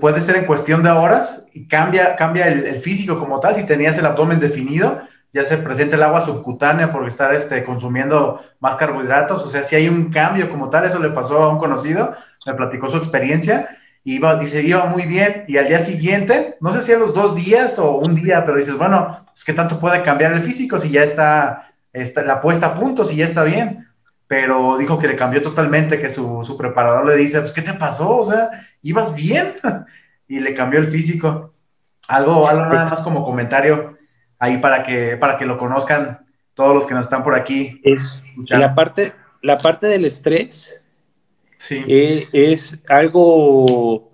puede ser en cuestión de horas y cambia, cambia el, físico como tal, si tenías el abdomen definido, ya se presenta el agua subcutánea por estar este, consumiendo más carbohidratos, o sea, si hay un cambio como tal, eso le pasó a un conocido, me platicó su experiencia, iba, dice, iba muy bien, y al día siguiente, no sé si a los dos días o un día, pero dices, bueno, pues qué tanto puede cambiar el físico si ya está, está la puesta a punto, si ya está bien, pero dijo que le cambió totalmente, que su, su preparador le dice, pues, ¿qué te pasó? O sea, ibas bien, y le cambió el físico. Algo, algo nada más como comentario ahí para que, para que lo conozcan todos los que nos están por aquí. Es la parte, la parte del estrés sí. Eh, es algo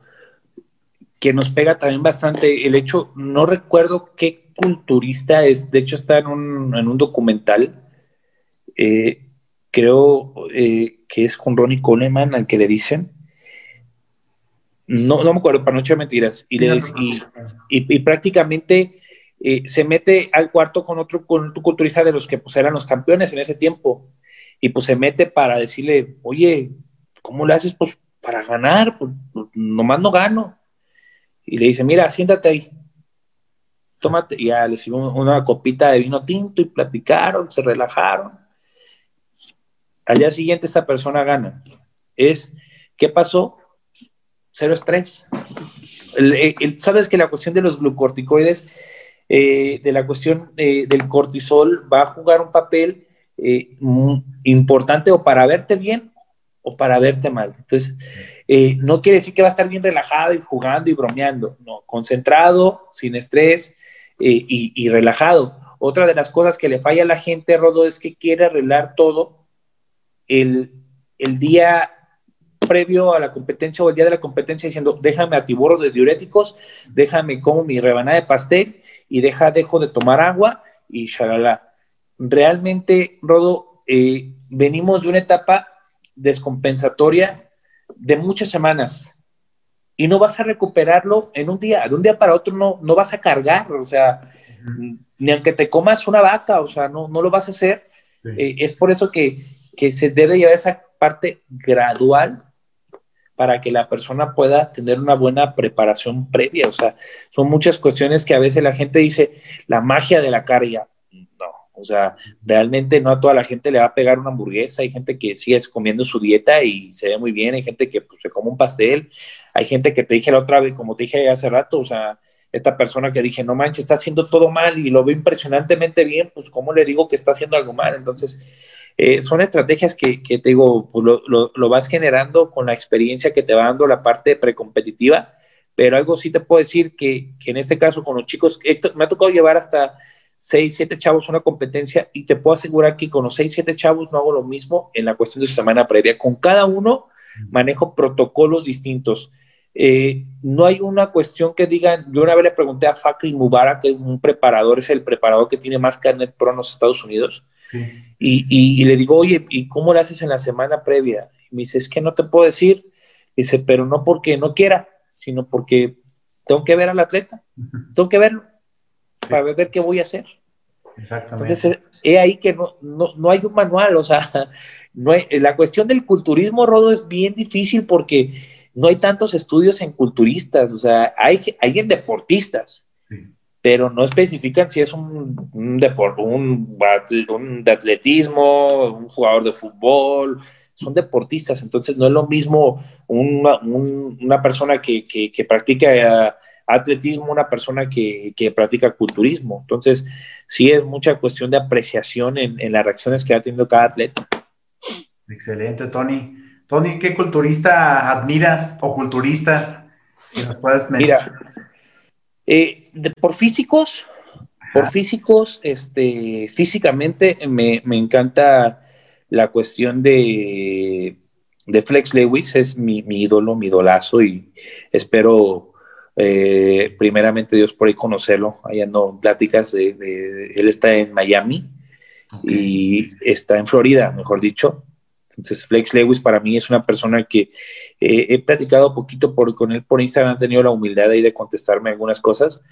que nos pega también bastante. El hecho, no recuerdo qué culturista es, de hecho está en un, en un documental, eh, creo eh, que es con Ronnie Coleman, al que le dicen, no, no me acuerdo, para no echar mentiras, y, le, y, y, y prácticamente eh, se mete al cuarto con otro, con culturista de los que pues eran los campeones en ese tiempo, y pues se mete para decirle, oye, ¿cómo le haces pues para ganar? Pues, pues nomás no gano. Y le dice, mira, siéntate ahí, tómate, y ya le sirvió una copita de vino tinto y platicaron, se relajaron. Al día siguiente esta persona gana. Es, ¿qué pasó? Cero estrés. Sabes que la cuestión de los glucorticoides eh, de la cuestión eh, del cortisol va a jugar un papel eh, importante o para verte bien o para verte mal. Entonces, no quiere decir que va a estar bien relajado y jugando y bromeando, no, concentrado, sin estrés y, relajado. Otra de las cosas que le falla a la gente, Rodo, es que quiere arreglar todo el, el día previo a la competencia o el día de la competencia diciendo, déjame atiborro de diuréticos, déjame como mi rebanada de pastel y deja, dejo de tomar agua y shalala. Realmente, Rodo, eh, venimos de una etapa descompensatoria de muchas semanas y no vas a recuperarlo en un día, de un día para otro no, no vas a cargar, o sea, ni aunque te comas una vaca, o sea, no, no lo vas a hacer. Eh, es por eso que, que se debe llevar esa parte gradual para que la persona pueda tener una buena preparación previa. O sea, son muchas cuestiones que a veces la gente dice, la magia de la carga. No, o sea, realmente no a toda la gente le va a pegar una hamburguesa. Hay gente que sigue comiendo su dieta y se ve muy bien. Hay gente que pues, se come un pastel. Hay gente que te dije la otra vez, como te dije hace rato, o sea, esta persona que dije, no manches, está haciendo todo mal y lo ve impresionantemente bien, pues ¿cómo le digo que está haciendo algo mal? Entonces, eh, son estrategias que, te digo, pues, lo, vas generando con la experiencia que te va dando la parte precompetitiva, pero algo sí te puedo decir que, en este caso con los chicos, me ha tocado llevar hasta 6, 7 chavos una competencia y te puedo asegurar que con los 6, 7 chavos no hago lo mismo en la cuestión de semana previa. Con cada uno manejo protocolos distintos. Eh, no hay una cuestión que digan, yo una vez le pregunté a Fakri Mubarak, que es un preparador, es el preparador que tiene más carnet pro en los Estados Unidos, y, le digo, oye, ¿y cómo lo haces en la semana previa? Y me dice, es que no te puedo decir. Dice, pero no porque no quiera, sino porque tengo que ver al atleta, tengo que verlo para ver qué voy a hacer. Exactamente. Entonces, he ahí que no, no, hay un manual, o sea, no la cuestión del culturismo, Rodo, es bien difícil porque no hay tantos estudios en culturistas, o sea, hay, hay en deportistas, pero no especifican si es un, un deporte, un, un, de atletismo, un jugador de fútbol, son deportistas, entonces no es lo mismo una, una persona que, que, que practica atletismo una persona que, que, practica culturismo. Entonces, sí es mucha cuestión de apreciación en, en, las reacciones que ha tenido cada atleta. Excelente, Tony. Tony, ¿qué culturista admiras o culturistas? puedes Mira, eh, por físicos, por físicos, este, físicamente me, me encanta la cuestión de, de Flex Lewis, es mi, mi, ídolo, mi idolazo y espero eh, primeramente Dios por ahí conocerlo. Ando en pláticas de, él está en Miami y está en Florida, mejor dicho. Entonces, Flex Lewis para mí es una persona que eh, he platicado poquito por, con él por Instagram, ha tenido la humildad ahí de contestarme algunas cosas.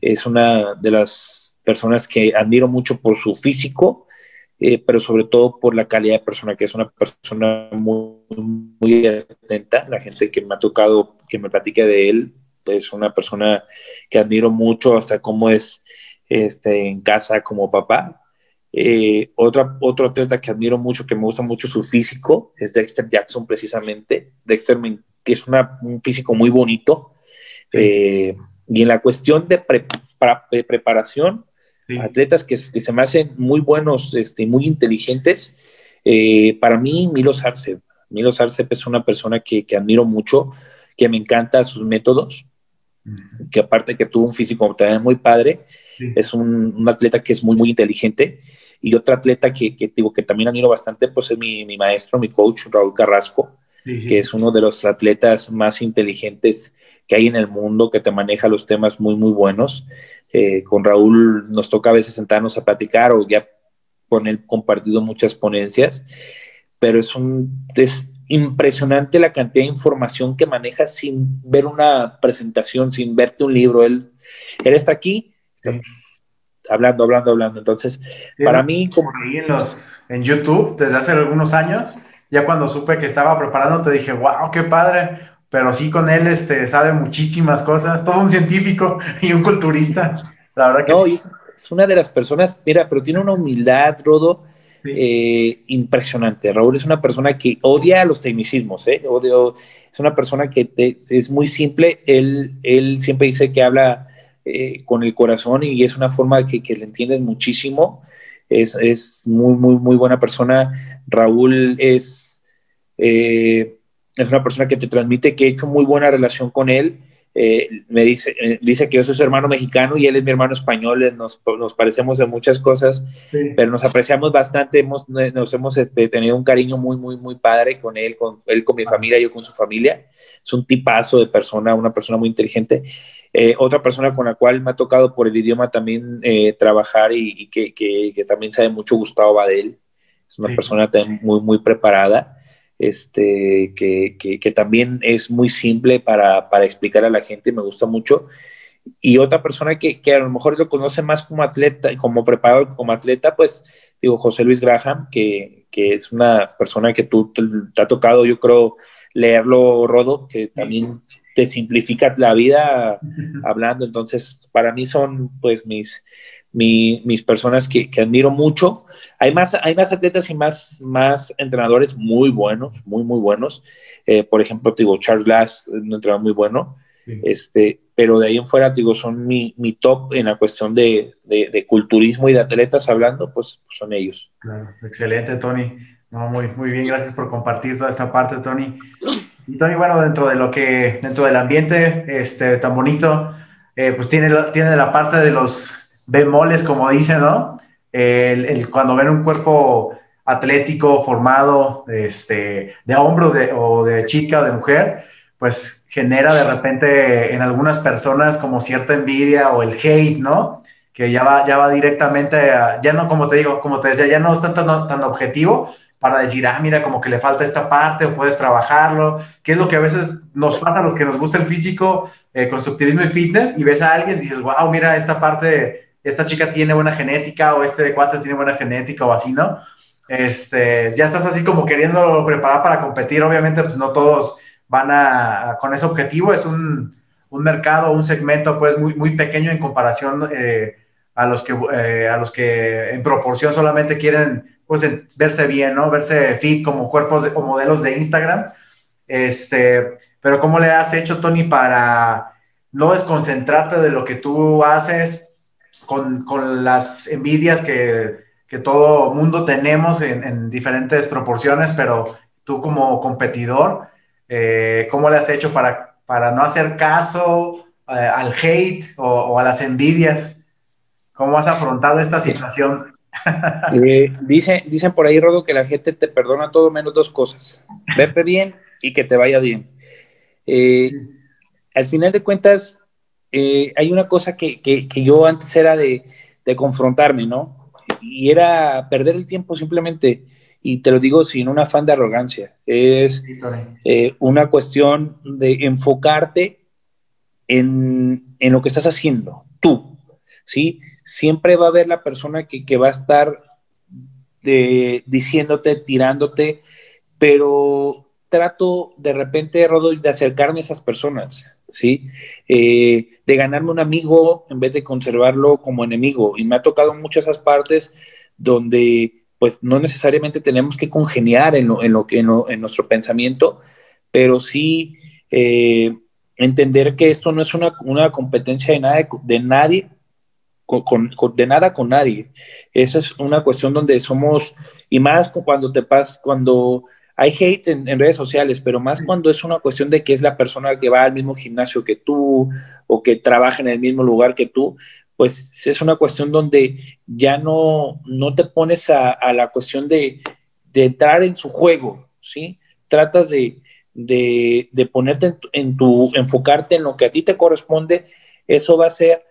Es una de las personas que admiro mucho por su físico, eh, pero sobre todo por la calidad de persona, que es una persona muy, muy atenta. La gente que me ha tocado que me platique de él, es una persona que admiro mucho, hasta cómo es este, en casa como papá. Eh, otra, otro atleta que admiro mucho, que me gusta mucho su físico, es Dexter Jackson, precisamente. Dexter que es un físico muy bonito. Eh, y en la cuestión de, preparación, atletas que, se me hacen muy buenos, este, muy inteligentes. Eh, para mí, Milos Arce. Milos Arce es una persona que, que, admiro mucho, que me encanta sus métodos, que aparte que tuvo un físico también muy padre, es un, un, atleta que es muy, muy inteligente y otro atleta que, que, digo, que también admiro bastante, pues es mi, mi maestro, mi coach, Raúl Carrasco, que es uno de los atletas más inteligentes que hay en el mundo, que te maneja los temas muy, muy buenos. Eh, con Raúl nos toca a veces sentarnos a platicar o ya con él compartido muchas ponencias, pero es un... Es impresionante la cantidad de información que maneja sin ver una presentación, sin verte un libro. Él, él está aquí, hablando, hablando, hablando. Entonces, para mí, como en, los, en YouTube desde hace algunos años, ya cuando supe que estaba preparando, te dije, wow, qué padre. Pero sí, con él este, sabe muchísimas cosas, todo un científico y un culturista. La verdad que no, es, una de las personas, mira, pero tiene una humildad, Rodo, eh, impresionante. Raúl es una persona que odia a los tecnicismos, ¿eh? Odio, es una persona que es muy simple. Él, él siempre dice que habla eh, con el corazón y es una forma que, que le entiendes muchísimo. Es, es, muy, muy, muy buena persona. Raúl es, eh, es una persona que te transmite que he hecho muy buena relación con él. Eh, me dice, dice que yo soy su hermano mexicano y él es mi hermano español, nos, nos parecemos en muchas cosas, pero nos apreciamos bastante, hemos, nos hemos este, tenido un cariño muy, muy, muy padre con él, con él con mi familia, yo con su familia. Es un tipazo de persona, una persona muy inteligente. Eh, otra persona con la cual me ha tocado por el idioma también eh, trabajar y, que, que, también sabe mucho Gustavo Badel. Es una persona muy, muy preparada, este, que, que, también es muy simple para, para explicar a la gente, me gusta mucho. Y otra persona que, a lo mejor lo conoce más como atleta, como preparado como atleta, pues digo, José Luis Graham, que, que es una persona que tú te, te, ha tocado, yo creo, leerlo, Rodo, que también te simplifica la vida hablando. Entonces, para mí son pues mis, mis personas que, admiro mucho. Hay más, hay más atletas y más, más entrenadores muy buenos, muy, muy buenos. Eh, por ejemplo, digo, Charles Glass, un entrenador muy bueno. Este, pero de ahí en fuera, digo, son mi, mi top en la cuestión de, de, culturismo y de atletas hablando, pues, son ellos. Claro, excelente, Tony. No, muy, muy bien, gracias por compartir toda esta parte, Tony. Y Tony, bueno, dentro de lo que, dentro del ambiente este, tan bonito, eh, pues tiene, tiene la parte de los bemoles, como dicen, ¿no? El, cuando ven un cuerpo atlético, formado, este, de hombro de, o de chica o de mujer, pues genera de repente en algunas personas como cierta envidia o el hate, ¿no? Que ya va, ya va directamente a, ya no, como te digo, como te decía, ya no es tan, tan objetivo, para decir, ah, mira, como que le falta esta parte o puedes trabajarlo, que es lo que a veces nos pasa a los que nos gusta el físico, eh, constructivismo y fitness, y ves a alguien y dices, wow, mira, esta parte, esta chica tiene buena genética o este de cuatro tiene buena genética o así, ¿no? Este, ya estás así como queriendo preparar para competir, obviamente, pues no todos van a, con ese objetivo, es un, un, mercado, un segmento pues muy, muy pequeño en comparación eh, a, los que, eh, a los que en proporción solamente quieren pues verse bien, ¿no? Verse fit como cuerpos o modelos de Instagram. Este, pero ¿cómo le has hecho, Tony, para no desconcentrarte de lo que tú haces con, con las envidias que, que, todo mundo tenemos en, en, diferentes proporciones, pero tú como competidor, eh, ¿cómo le has hecho para, para no hacer caso eh, al hate o, o, a las envidias? ¿Cómo has afrontado esta situación? Eh, dice, dicen por ahí, Rodo, que la gente te perdona todo menos dos cosas, verte bien y que te vaya bien. Eh, al final de cuentas, eh, hay una cosa que, que, yo antes era de, de, confrontarme, ¿no? Y era perder el tiempo simplemente, y te lo digo sin un afán de arrogancia, es eh, una cuestión de enfocarte en, en, lo que estás haciendo, tú, ¿sí? Siempre va a haber la persona que, que va a estar diciéndote, tirándote, pero trato de repente, de acercarme a esas personas, ¿sí? Eh, de ganarme un amigo en vez de conservarlo como enemigo. Y me ha tocado muchas esas partes donde pues no necesariamente tenemos que congeniar en, lo, en, lo, en, en nuestro pensamiento, pero sí eh, entender que esto no es una, una competencia de, nada, de nadie, con, con, de nada con nadie. Esa es una cuestión donde somos, y más cuando te pasas, cuando hay hate en, redes sociales, pero más cuando es una cuestión de que es la persona que va al mismo gimnasio que tú o que trabaja en el mismo lugar que tú, pues es una cuestión donde ya no, no te pones a, la cuestión de, entrar en su juego, ¿sí? Tratas de, ponerte en tu, enfocarte en lo que a ti te corresponde, eso va a hacer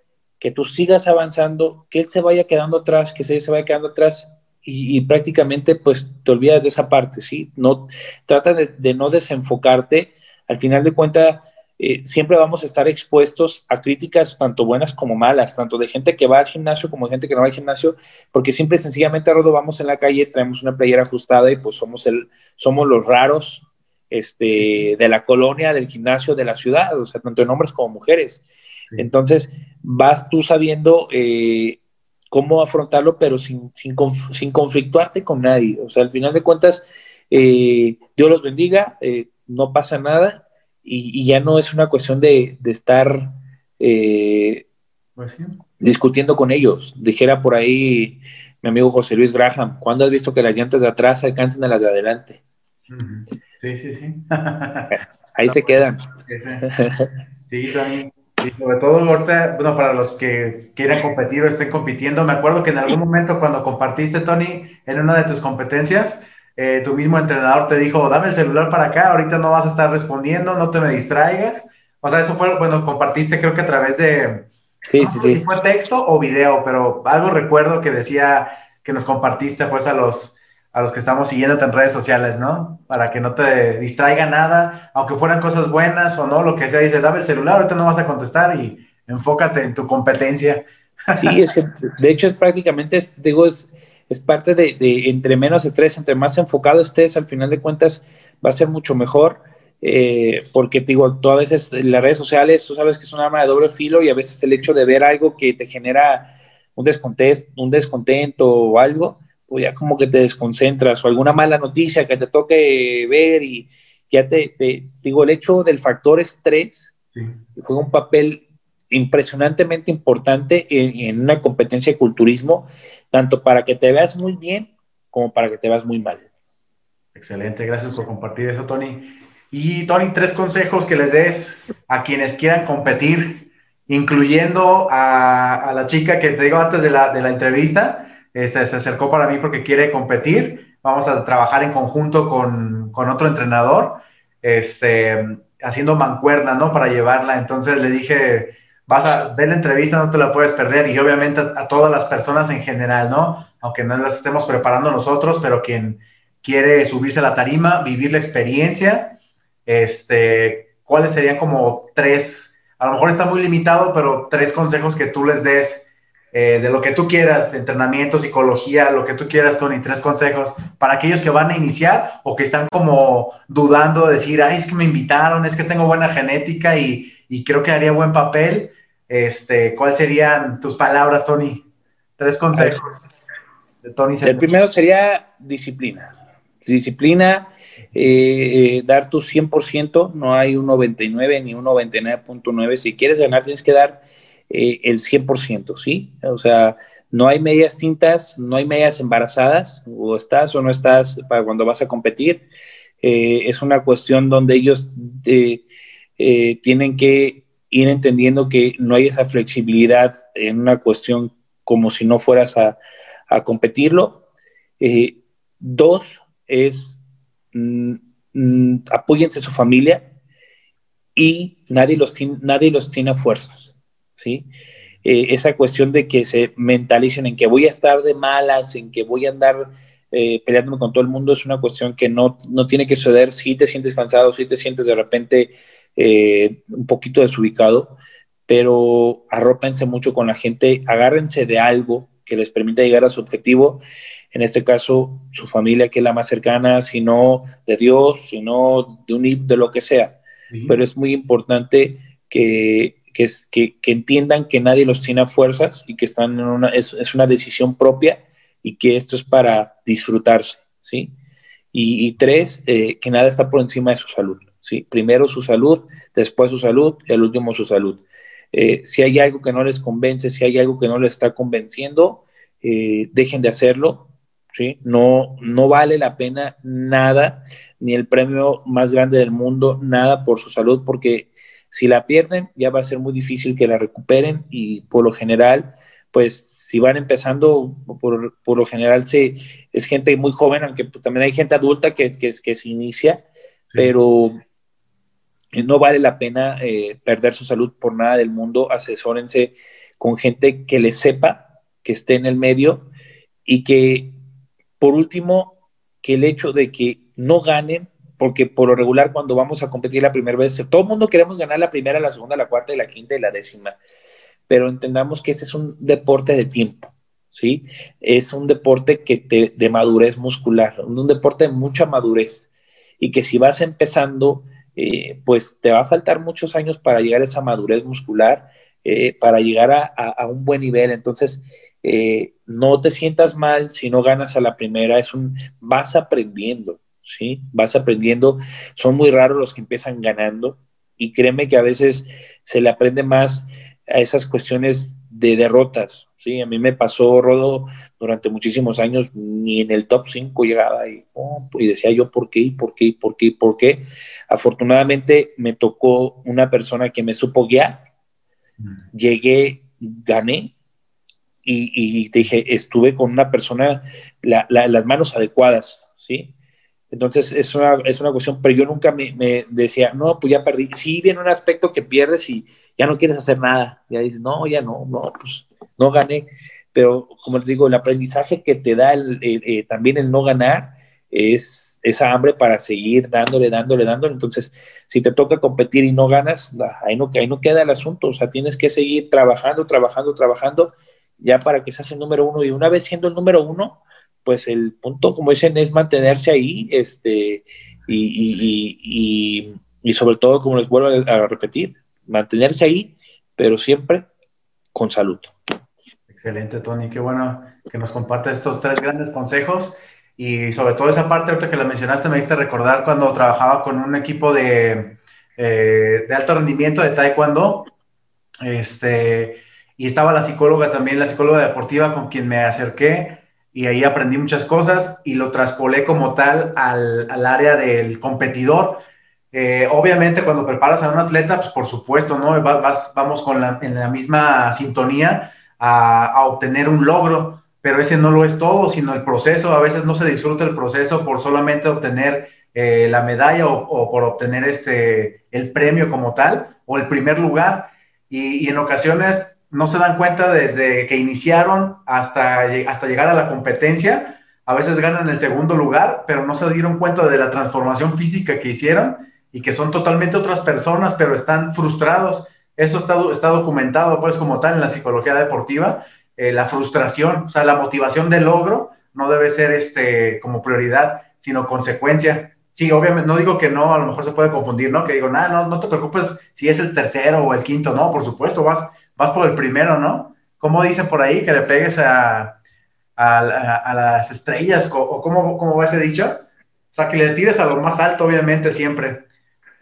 que tú sigas avanzando, que él se vaya quedando atrás, que se, se vaya quedando atrás y, prácticamente pues te olvidas de esa parte, ¿sí? No, trata de, no desenfocarte. Al final de cuentas, eh, siempre vamos a estar expuestos a críticas tanto buenas como malas, tanto de gente que va al gimnasio como de gente que no va al gimnasio, porque simple y sencillamente, Rodo, vamos en la calle, traemos una playera ajustada y pues somos, el, somos los raros este, de la colonia, del gimnasio, de la ciudad, o sea, tanto en hombres como mujeres. Entonces, vas tú sabiendo eh, cómo afrontarlo, pero sin, sin, sin, conflictuarte con nadie. O sea, al final de cuentas, eh, Dios los bendiga, eh, no pasa nada y, ya no es una cuestión de, de estar eh, pues discutiendo con ellos. Dijera por ahí mi amigo José Luis Graham, ¿cuándo has visto que las llantas de atrás alcancen a las de adelante? Sí, sí, sí. Ahí se quedan. Sí, también. Y sobre todo ahorita, bueno, para los que quieran competir o estén compitiendo, me acuerdo que en algún momento cuando compartiste, Tony, en una de tus competencias, eh, tu mismo entrenador te dijo, dame el celular para acá, ahorita no vas a estar respondiendo, no te me distraigas. O sea, eso fue, bueno, compartiste creo que a través de... Sí, sí, sí. ¿Fue texto o video? Pero algo recuerdo que decía que nos compartiste pues a los a los que estamos siguiéndote en redes sociales, ¿no? Para que no te distraiga nada, aunque fueran cosas buenas o no, lo que sea, dice, dame el celular, ahorita no vas a contestar y enfócate en tu competencia. Sí, es que de hecho es prácticamente, digo, es, es parte de, de, entre menos estrés, entre más enfocado estés, al final de cuentas va a ser mucho mejor, eh, porque digo, tú a veces las redes sociales, tú sabes que es un arma de doble filo y a veces el hecho de ver algo que te genera un descontento, un descontento o algo, pues ya como que te desconcentras o alguna mala noticia que te toque ver y ya te, digo, el hecho del factor estrés juega un papel impresionantemente importante en, una competencia de culturismo, tanto para que te veas muy bien como para que te veas muy mal. Excelente, gracias por compartir eso, Tony. Y Tony, tres consejos que les des a quienes quieran competir, incluyendo a, la chica que te digo antes de la, de la entrevista, este, se acercó para mí porque quiere competir. Vamos a trabajar en conjunto con, con otro entrenador, este, haciendo mancuerna, ¿no? Para llevarla. Entonces le dije, vas a ver la entrevista, no te la puedes perder. Y obviamente a, todas las personas en general, ¿no? Aunque no las estemos preparando nosotros, pero quien quiere subirse a la tarima, vivir la experiencia, este, ¿cuáles serían como tres? A lo mejor está muy limitado, pero tres consejos que tú les des eh, de lo que tú quieras, entrenamiento, psicología, lo que tú quieras, Tony, tres consejos para aquellos que van a iniciar o que están como dudando, decir, ay, es que me invitaron, es que tengo buena genética y, y creo que haría buen papel. Este, ¿Cuáles serían tus palabras, Tony? Tres consejos de Tony. El primero sería disciplina. Disciplina eh, dar tu 100%, no hay un 99 ni un 99.9. Si quieres ganar, tienes que dar eh, el 100%, ¿sí? O sea, no hay medias tintas, no hay medias embarazadas, o estás o no estás para cuando vas a competir. Eh, es una cuestión donde ellos tienen que ir entendiendo que no hay esa flexibilidad en una cuestión como si no fueras a, a competirlo. dos es Mm, mm, apóyense su familia y nadie los nadie los tiene a fuerzas, ¿sí? Eh, esa cuestión de que se mentalicen en que voy a estar de malas, en que voy a andar eh, peleándome con todo el mundo, es una cuestión que no, no tiene que suceder si te sientes cansado, si te sientes de repente eh, un poquito desubicado, pero arrópense mucho con la gente, agárrense de algo que les permita llegar a su objetivo en este caso su familia que es la más cercana, sino de Dios, sino de, un, de lo que sea. Pero es muy importante que, que, que, entiendan que nadie los tiene a fuerzas y que están en una, es, es una decisión propia y que esto es para disfrutarse, ¿sí? Y, tres, eh, que nada está por encima de su salud, ¿sí? Primero su salud, después su salud y al último su salud. Eh, si hay algo que no les convence, si hay algo que no les está convenciendo, eh, dejen de hacerlo, no, no vale la pena nada, ni el premio más grande del mundo, nada por su salud, porque si la pierden ya va a ser muy difícil que la recuperen y por lo general, pues si van empezando, por, lo general se, es gente muy joven, aunque pues, también hay gente adulta que, que, que se inicia, pero no vale la pena eh, perder su salud por nada del mundo, asesórense con gente que les sepa, que esté en el medio y que por último, que el hecho de que no ganen, porque por lo regular cuando vamos a competir la primera vez, todo el mundo queremos ganar la primera, la segunda, la cuarta la quinta y la décima, pero entendamos que este es un deporte de tiempo, ¿sí? Es un deporte que te, de madurez muscular, un deporte de mucha madurez y que si vas empezando, eh, pues te va a faltar muchos años para llegar a esa madurez muscular, eh, para llegar a, a, un buen nivel. Entonces, eh, no te sientas mal si no ganas a la primera, es un, vas aprendiendo, ¿sí? Vas aprendiendo, son muy raros los que empiezan ganando y créeme que a veces se le aprende más a esas cuestiones de derrotas, ¿sí? A mí me pasó, Rodo, durante muchísimos años, ni en el top 5 llegaba y, oh, y decía yo, ¿por qué? ¿Y por qué? ¿Y por qué? ¿Y por qué? Afortunadamente me tocó una persona que me supo guiar, mm. llegué, gané, y, te dije, estuve con una persona, las manos adecuadas, ¿sí? Entonces es una, es una cuestión, pero yo nunca me, decía, no, pues ya perdí. Sí, viene un aspecto que pierdes y ya no quieres hacer nada. Ya dices, no, ya no, no, pues no gané. Pero como les digo, el aprendizaje que te da el, eh, también el no ganar es esa hambre para seguir dándole, dándole, dándole. Entonces, si te toca competir y no ganas, ahí no, ahí no queda el asunto. O sea, tienes que seguir trabajando, trabajando, trabajando ya para que seas el número uno. Y una vez siendo el número uno, pues el punto, como dicen, es mantenerse ahí, este, y, sobre todo, como les vuelvo a repetir, mantenerse ahí, pero siempre con salud. Excelente, Tony. Qué bueno que nos compartas estos tres grandes consejos. Y sobre todo esa parte, ahorita que la mencionaste, me diste recordar cuando trabajaba con un equipo de, eh, de alto rendimiento de Taekwondo. Este, y estaba la psicóloga también, la psicóloga deportiva con quien me acerqué y ahí aprendí muchas cosas y lo traspolé como tal al, al área del competidor. Eh, obviamente cuando preparas a un atleta, pues por supuesto, ¿no? Vas, vamos con la, en la misma sintonía a, a, obtener un logro, pero ese no lo es todo, sino el proceso. A veces no se disfruta el proceso por solamente obtener eh, la medalla o, por obtener este, el premio como tal o el primer lugar. Y en ocasiones no se dan cuenta desde que iniciaron hasta, hasta llegar a la competencia. A veces ganan el segundo lugar, pero no se dieron cuenta de la transformación física que hicieron y que son totalmente otras personas, pero están frustrados. Eso está, está documentado, pues, como tal en la psicología deportiva. Eh, la frustración, o sea, la motivación del logro no debe ser este, como prioridad, sino consecuencia. Sí, obviamente, no digo que no, a lo mejor se puede confundir, ¿no? Que digo, nada, no, no te preocupes si es el tercero o el quinto, no, por supuesto, vas, vas por el primero, ¿no? ¿Cómo dicen por ahí que le pegues a, las estrellas? ¿O cómo, cómo va dicho? O sea, que le tires a lo más alto, obviamente, siempre,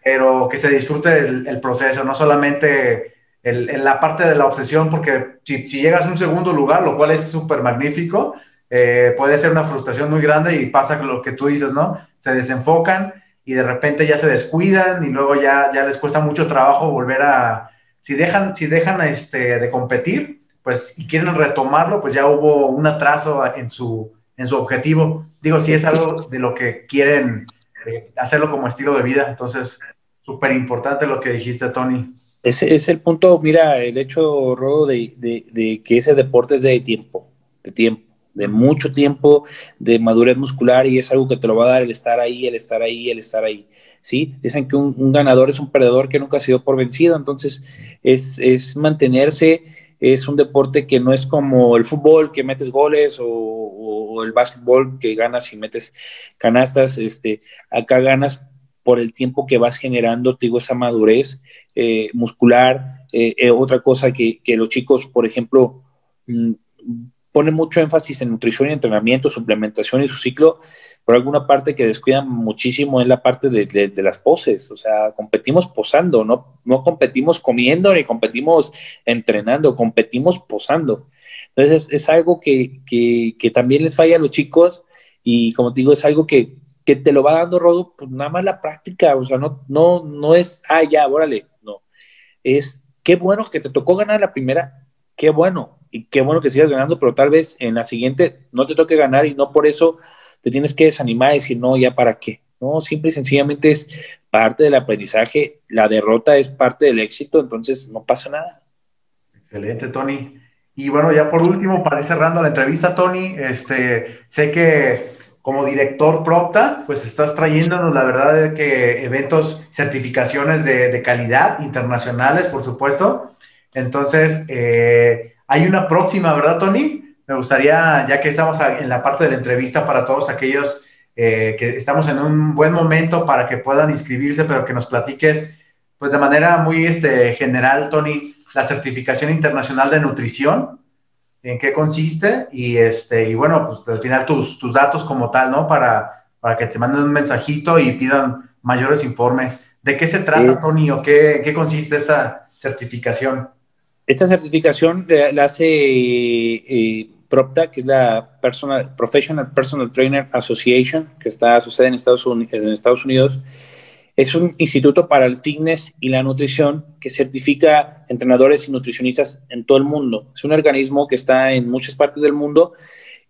pero que se disfrute el, proceso, no solamente en la parte de la obsesión, porque si, llegas a un segundo lugar, lo cual es súper magnífico, eh, puede ser una frustración muy grande y pasa lo que tú dices, ¿no? Se desenfocan y de repente ya se descuidan y luego ya, ya les cuesta mucho trabajo volver a, si dejan, si dejan este, de competir, pues y quieren retomarlo, pues ya hubo un atraso en su, en su objetivo. Digo, si es algo de lo que quieren eh, hacerlo como estilo de vida, entonces súper importante lo que dijiste, Tony. Ese es el punto, mira, el hecho, Rodo, de, de, que ese deporte es de tiempo, de tiempo, de mucho tiempo, de madurez muscular y es algo que te lo va a dar el estar ahí, el estar ahí, el estar ahí. ¿Sí? Dicen que un, ganador es un perdedor que nunca ha sido por vencido, entonces es, mantenerse es un deporte que no es como el fútbol que metes goles o, el básquetbol que ganas y metes canastas, este, acá ganas por el tiempo que vas generando, te digo, esa madurez eh, muscular. Eh, eh, otra cosa que, que, los chicos, por ejemplo, ponen mucho énfasis en nutrición y entrenamiento, suplementación y su ciclo, por alguna parte que descuidan muchísimo es la parte de, las poses, o sea, competimos posando, no, no competimos comiendo ni competimos entrenando, competimos posando. Entonces es, algo que, también les falla a los chicos y como te digo, es algo que, te lo va dando Rodo, pues nada más la práctica, o sea, no, no, no es, ah, ya, órale, no, es qué bueno que te tocó ganar la primera, qué bueno, y qué bueno que sigas ganando, pero tal vez en la siguiente no te toque ganar y no por eso te tienes que desanimar y decir, no, ya para qué. No, simple y sencillamente es parte del aprendizaje, la derrota es parte del éxito, entonces no pasa nada. Excelente, Tony. Y bueno, ya por último, para ir cerrando la entrevista, Tony, este, sé que como director Procta, pues estás trayéndonos, la verdad, que eventos, certificaciones de, calidad internacionales, por supuesto. Entonces, eh, hay una próxima, ¿verdad, Tony? me gustaría, ya que estamos en la parte de la entrevista para todos aquellos eh, que estamos en un buen momento para que puedan inscribirse, pero que nos platiques, pues de manera muy este, general, Tony, la certificación internacional de nutrición, en qué consiste y, este, y bueno, pues al final tus, tus datos como tal, ¿no? Para, para que te manden un mensajito y pidan mayores informes. ¿De qué se trata, Tony, o qué, qué consiste esta certificación? Esta certificación la hace eh, PROPTA, que es la Personal, Professional Personal Trainer Association, que está asociada en Estados, Unidos, en Estados Unidos. Es un instituto para el fitness y la nutrición que certifica entrenadores y nutricionistas en todo el mundo. Es un organismo que está en muchas partes del mundo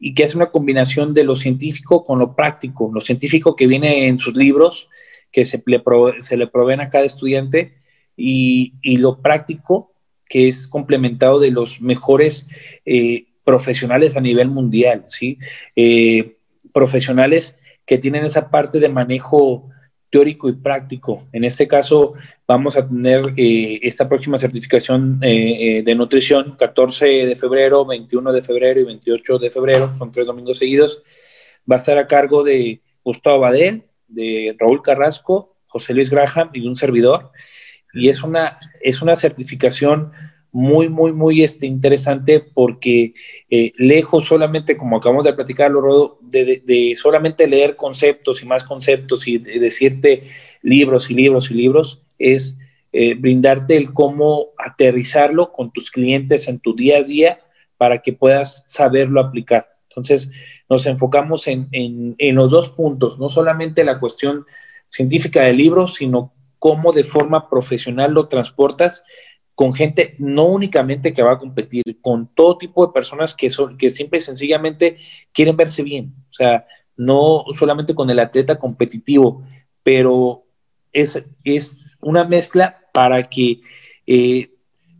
y que es una combinación de lo científico con lo práctico. Lo científico que viene en sus libros, que se le, se le proveen a cada estudiante, y, y lo práctico que es complementado de los mejores eh, profesionales a nivel mundial, ¿sí? Eh, profesionales que tienen esa parte de manejo teórico y práctico. En este caso, vamos a tener eh, esta próxima certificación de nutrición, 14 de febrero, 21 de febrero y 28 de febrero, son tres domingos seguidos. Va a estar a cargo de Gustavo Badel, de Raúl Carrasco, José Luis Graham y un servidor y es una, es una certificación muy, muy, muy este, interesante porque eh, lejos solamente, como acabamos de platicarlo, de, de, solamente leer conceptos y más conceptos y decirte libros y libros y libros, es eh, brindarte el cómo aterrizarlo con tus clientes en tu día a día para que puedas saberlo aplicar. Entonces, nos enfocamos en, en, en los dos puntos, no solamente la cuestión científica del libro, sino cómo de forma profesional lo transportas con gente no únicamente que va a competir, con todo tipo de personas que son que simple y sencillamente quieren verse bien, o sea, no solamente con el atleta competitivo, pero es, es una mezcla para que eh,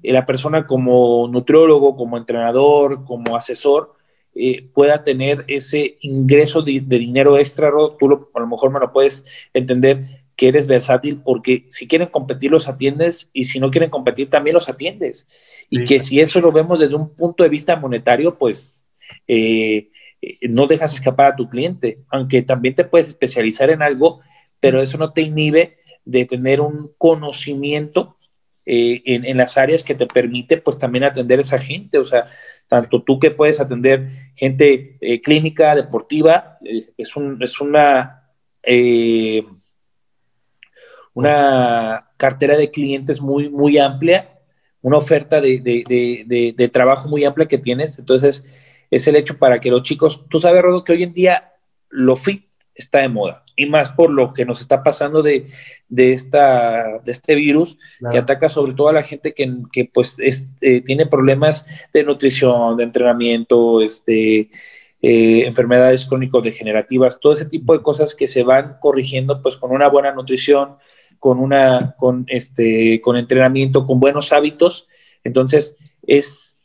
la persona como nutriólogo, como entrenador, como asesor, eh, pueda tener ese ingreso de, dinero extra, tú a lo mejor me lo puedes entender, que eres versátil porque si quieren competir los atiendes y si no quieren competir también los atiendes. Y que si eso lo vemos desde un punto de vista monetario, pues eh, eh, no dejas escapar a tu cliente, aunque también te puedes especializar en algo, pero eso no te inhibe de tener un conocimiento eh, en, las áreas que te permite pues también atender a esa gente, o sea, tanto tú que puedes atender gente clínica, deportiva, es, un, es una eh, una cartera de clientes muy, muy amplia, una oferta de, trabajo muy amplia que tienes. Entonces, es el hecho para que los chicos, tú sabes, Rodo, que hoy en día lo fit está de moda y más por lo que nos está pasando de, esta, de este virus que ataca sobre todo a la gente que, pues eh, tiene problemas de nutrición, de entrenamiento, este, eh, enfermedades crónico-degenerativas, todo ese tipo de cosas que se van corrigiendo pues con una buena nutrición, con, una, con, este, con entrenamiento, con buenos hábitos. Entonces, es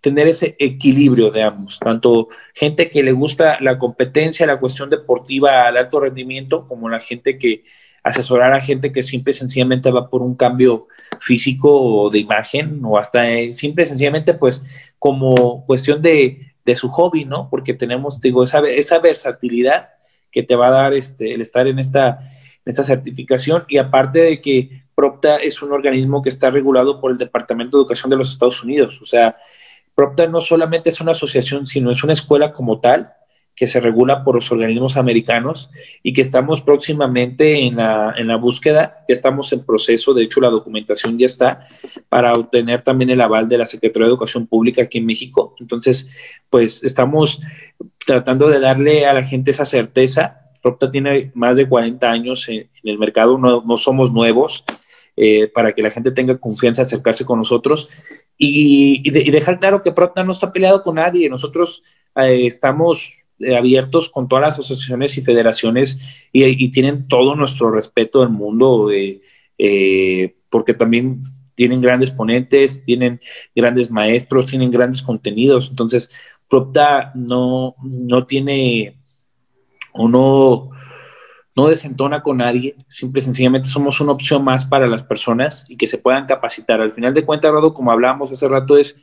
tener ese equilibrio de ambos, tanto gente que le gusta la competencia, la cuestión deportiva al alto rendimiento, como la gente que asesorar a gente que simple y sencillamente va por un cambio físico o de imagen, o hasta eh, simple y sencillamente pues como cuestión de, de, su hobby, ¿no? Porque tenemos, digo, esa, esa versatilidad que te va a dar este, el estar en esta esta certificación y aparte de que PROPTA es un organismo que está regulado por el Departamento de Educación de los Estados Unidos. O sea, PROPTA no solamente es una asociación, sino es una escuela como tal que se regula por los organismos americanos y que estamos próximamente en la, en la búsqueda, ya estamos en proceso, de hecho la documentación ya está, para obtener también el aval de la Secretaría de Educación Pública aquí en México. Entonces, pues estamos tratando de darle a la gente esa certeza Propta tiene más de 40 años en, el mercado, no, somos nuevos, eh, para que la gente tenga confianza de acercarse con nosotros y, dejar claro que Propta no está peleado con nadie. Nosotros eh, estamos eh, abiertos con todas las asociaciones y federaciones y, tienen todo nuestro respeto del mundo, porque también tienen grandes ponentes, tienen grandes maestros, tienen grandes contenidos. Entonces, Propta no, no tiene o no, desentona con nadie, simple y sencillamente somos una opción más para las personas y que se puedan capacitar. Al final de cuentas, Rodo, como hablábamos hace rato, es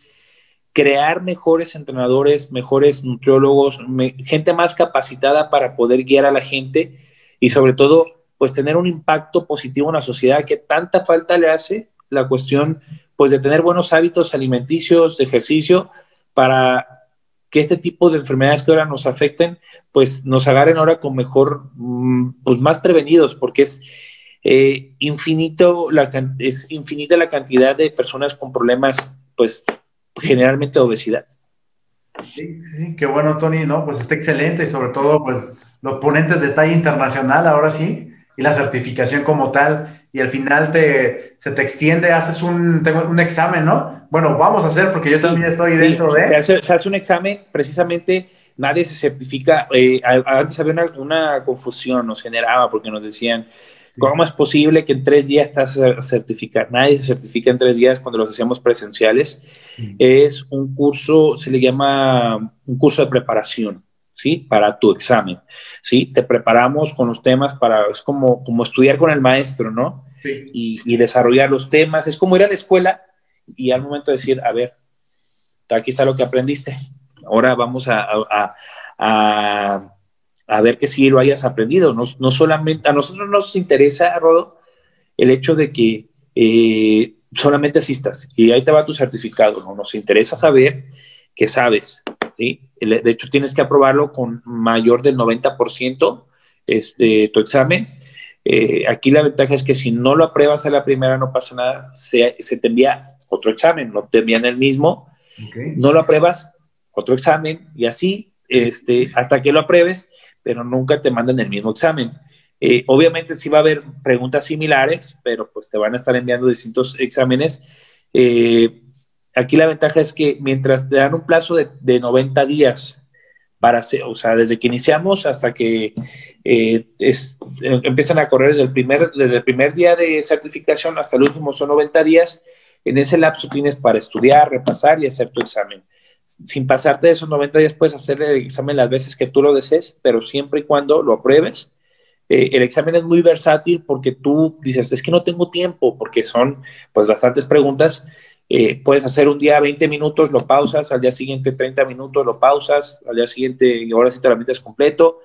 crear mejores entrenadores, mejores nutriólogos, gente más capacitada para poder guiar a la gente y sobre todo, pues tener un impacto positivo en la sociedad que tanta falta le hace la cuestión, pues de tener buenos hábitos alimenticios, de ejercicio, para que este tipo de enfermedades que ahora nos afecten, pues nos agarren ahora con mejor, mm, pues más prevenidos, porque es eh, infinito la, es infinita la cantidad de personas con problemas, pues generalmente de obesidad. Sí, sí, qué bueno, Tony, ¿no? Pues está excelente y sobre todo, pues los ponentes de talla internacional ahora sí, y la certificación como tal, y al final te, se te extiende, haces un, un examen, ¿no? Bueno, vamos a hacer porque yo también estoy dentro de... Se hace, un examen precisamente nadie se certifica. Eh, antes había una, confusión, nos generaba porque nos decían, ¿cómo es posible que en tres días estás certificado? Nadie se certifica en tres días cuando los hacemos presenciales. Es un curso, se le llama un curso de preparación. ¿Sí? Para tu examen, ¿sí? Te preparamos con los temas para, es como, como estudiar con el maestro, ¿no? Y, y desarrollar los temas, es como ir a la escuela y al momento de decir, a ver, aquí está lo que aprendiste, Ahora vamos a, a, ver que si lo hayas aprendido. No, no, solamente, a nosotros nos interesa, Rodo, el hecho de que eh, solamente asistas y ahí te va tu certificado. ¿no? Nos interesa saber que sabes, ¿sí? De hecho, tienes que aprobarlo con mayor del 90% este, tu examen. Eh, aquí la ventaja es que si no lo apruebas a la primera no pasa nada, se, se te envía otro examen, no te envían el mismo, no lo apruebas, otro examen y así este, hasta que lo apruebes, pero nunca te mandan el mismo examen. Eh, obviamente sí va a haber preguntas similares, pero pues te van a estar enviando distintos exámenes. Eh, aquí la ventaja es que mientras te dan un plazo de, de 90 días para hacer, o sea, desde que iniciamos hasta que eh, empiezan a correr desde el, primer, desde el primer día de certificación hasta el último son 90 días, en ese lapso tienes para estudiar, repasar y hacer tu examen sin pasarte de esos 90 días puedes hacer el examen las veces que tú lo desees, pero siempre y cuando lo apruebes. Eh, el examen es muy versátil porque tú dices, es que no tengo tiempo, porque son pues bastantes preguntas. Eh, puedes hacer un día 20 minutos, lo pausas, al día siguiente 30 minutos, lo pausas, al día siguiente ahora sí te la metes completo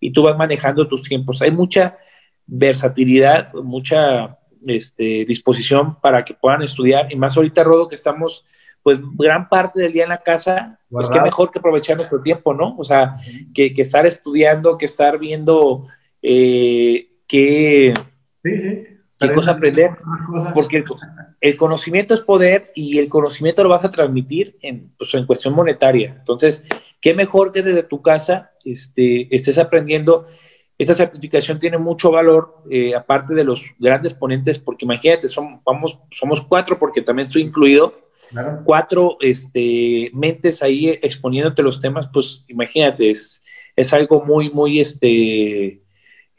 y tú vas manejando tus tiempos. Hay mucha versatilidad, mucha este, disposición para que puedan estudiar y más ahorita, Rodo, que estamos pues gran parte del día en la casa, pues qué mejor que aprovechar nuestro tiempo, ¿no? O sea, que, estar estudiando, que estar viendo eh, qué, cosa aprender, porque el, conocimiento es poder y el conocimiento lo vas a transmitir en, pues, en cuestión monetaria. Entonces, qué mejor que desde tu casa este, estés aprendiendo. Esta certificación tiene mucho valor, eh, aparte de los grandes ponentes, porque imagínate, son, vamos, somos cuatro, porque también estoy incluido, cuatro este, mentes ahí exponiéndote los temas, pues imagínate, es, es algo muy, muy, este,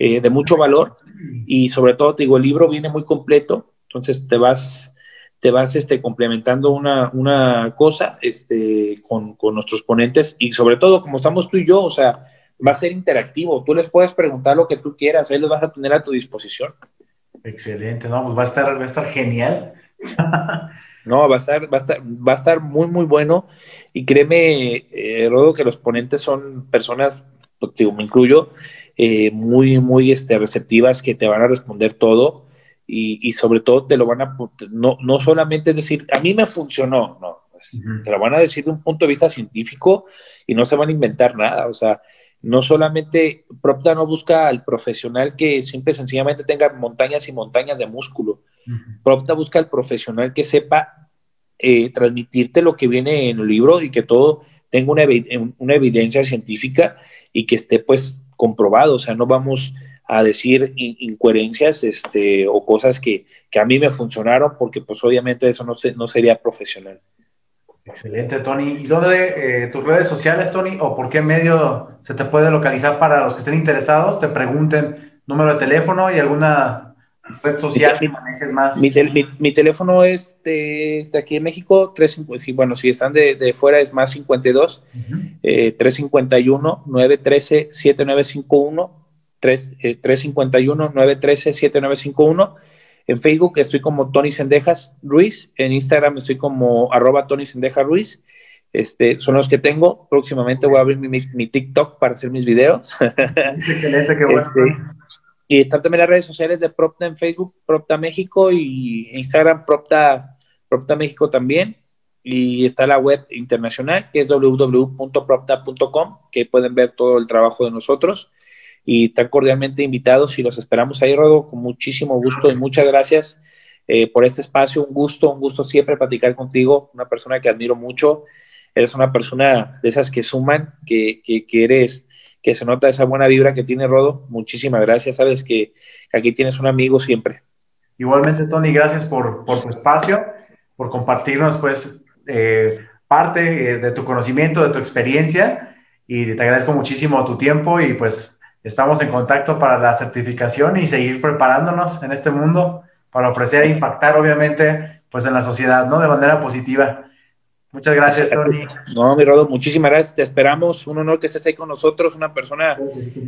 eh, de mucho valor y sobre todo, te digo, el libro viene muy completo, entonces te vas, te vas este, complementando una, una cosa este, con, con, nuestros ponentes y sobre todo, como estamos tú y yo, o sea, va a ser interactivo, tú les puedes preguntar lo que tú quieras, ahí los vas a tener a tu disposición. Excelente, no, pues va a estar, va a estar genial. No, va a estar, va a estar, va a estar muy, muy bueno. Y créeme, eh, Rodo, que los ponentes son personas, pues, digo, me incluyo, eh, muy, muy este, receptivas que te van a responder todo y, sobre todo te lo van a, no, no solamente es decir, a mí me funcionó, no, pues, te lo van a decir de un punto de vista científico y no se van a inventar nada, o sea, no solamente, Propta no busca al profesional que simple sencillamente tenga montañas y montañas de músculo, Propta busca al profesional que sepa eh, transmitirte lo que viene en el libro y que todo tenga una, una evidencia científica y que esté pues comprobado, o sea, no vamos a decir incoherencias este, o cosas que, a mí me funcionaron, porque pues obviamente eso no, no sería profesional. Excelente, Tony. ¿Y dónde eh, tus redes sociales, Tony, o por qué medio se te puede localizar para los que estén interesados? Te pregunten número de teléfono y alguna red social que manejes más. Mi, teléfono es de, aquí en México, 3, bueno, si están de, fuera es más 52, 351 913 7951 351 913 7951 en Facebook estoy como Tony Sendejas Ruiz, en Instagram estoy como arroba Tony Sendejas Ruiz. Este, son los que tengo. Próximamente voy a abrir mi, TikTok para hacer mis videos. Excelente, qué bueno. Este, y están también las redes sociales de Propta en Facebook, Propta México y Instagram, Propta, Propta México también. Y está la web internacional que es www.propta.com, que pueden ver todo el trabajo de nosotros. Y están cordialmente invitados y los esperamos ahí, Rodo, con muchísimo gusto y muchas gracias eh, por este espacio. Un gusto, un gusto siempre platicar contigo, una persona que admiro mucho. Eres una persona de esas que suman, que, que, que eres que se nota esa buena vibra que tiene Rodo. Muchísimas gracias, sabes que aquí tienes un amigo siempre. Igualmente, Tony, gracias por, tu espacio, por compartirnos pues eh, parte eh, de tu conocimiento, de tu experiencia y te agradezco muchísimo tu tiempo y pues estamos en contacto para la certificación y seguir preparándonos en este mundo para ofrecer e impactar obviamente pues en la sociedad, ¿no? De manera positiva. Muchas gracias, Tony. No, mi Rodo, muchísimas gracias. Te esperamos. Un honor que estés ahí con nosotros, una persona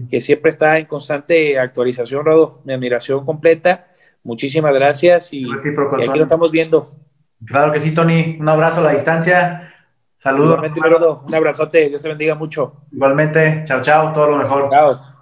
que siempre está en constante actualización, Rodo. Mi admiración completa. Muchísimas gracias y, aquí lo estamos viendo. Claro que sí, Tony. Un abrazo a la distancia. Saludos. Un abrazote. Dios te bendiga mucho. Igualmente. Chao, chao. Todo lo mejor. Chao.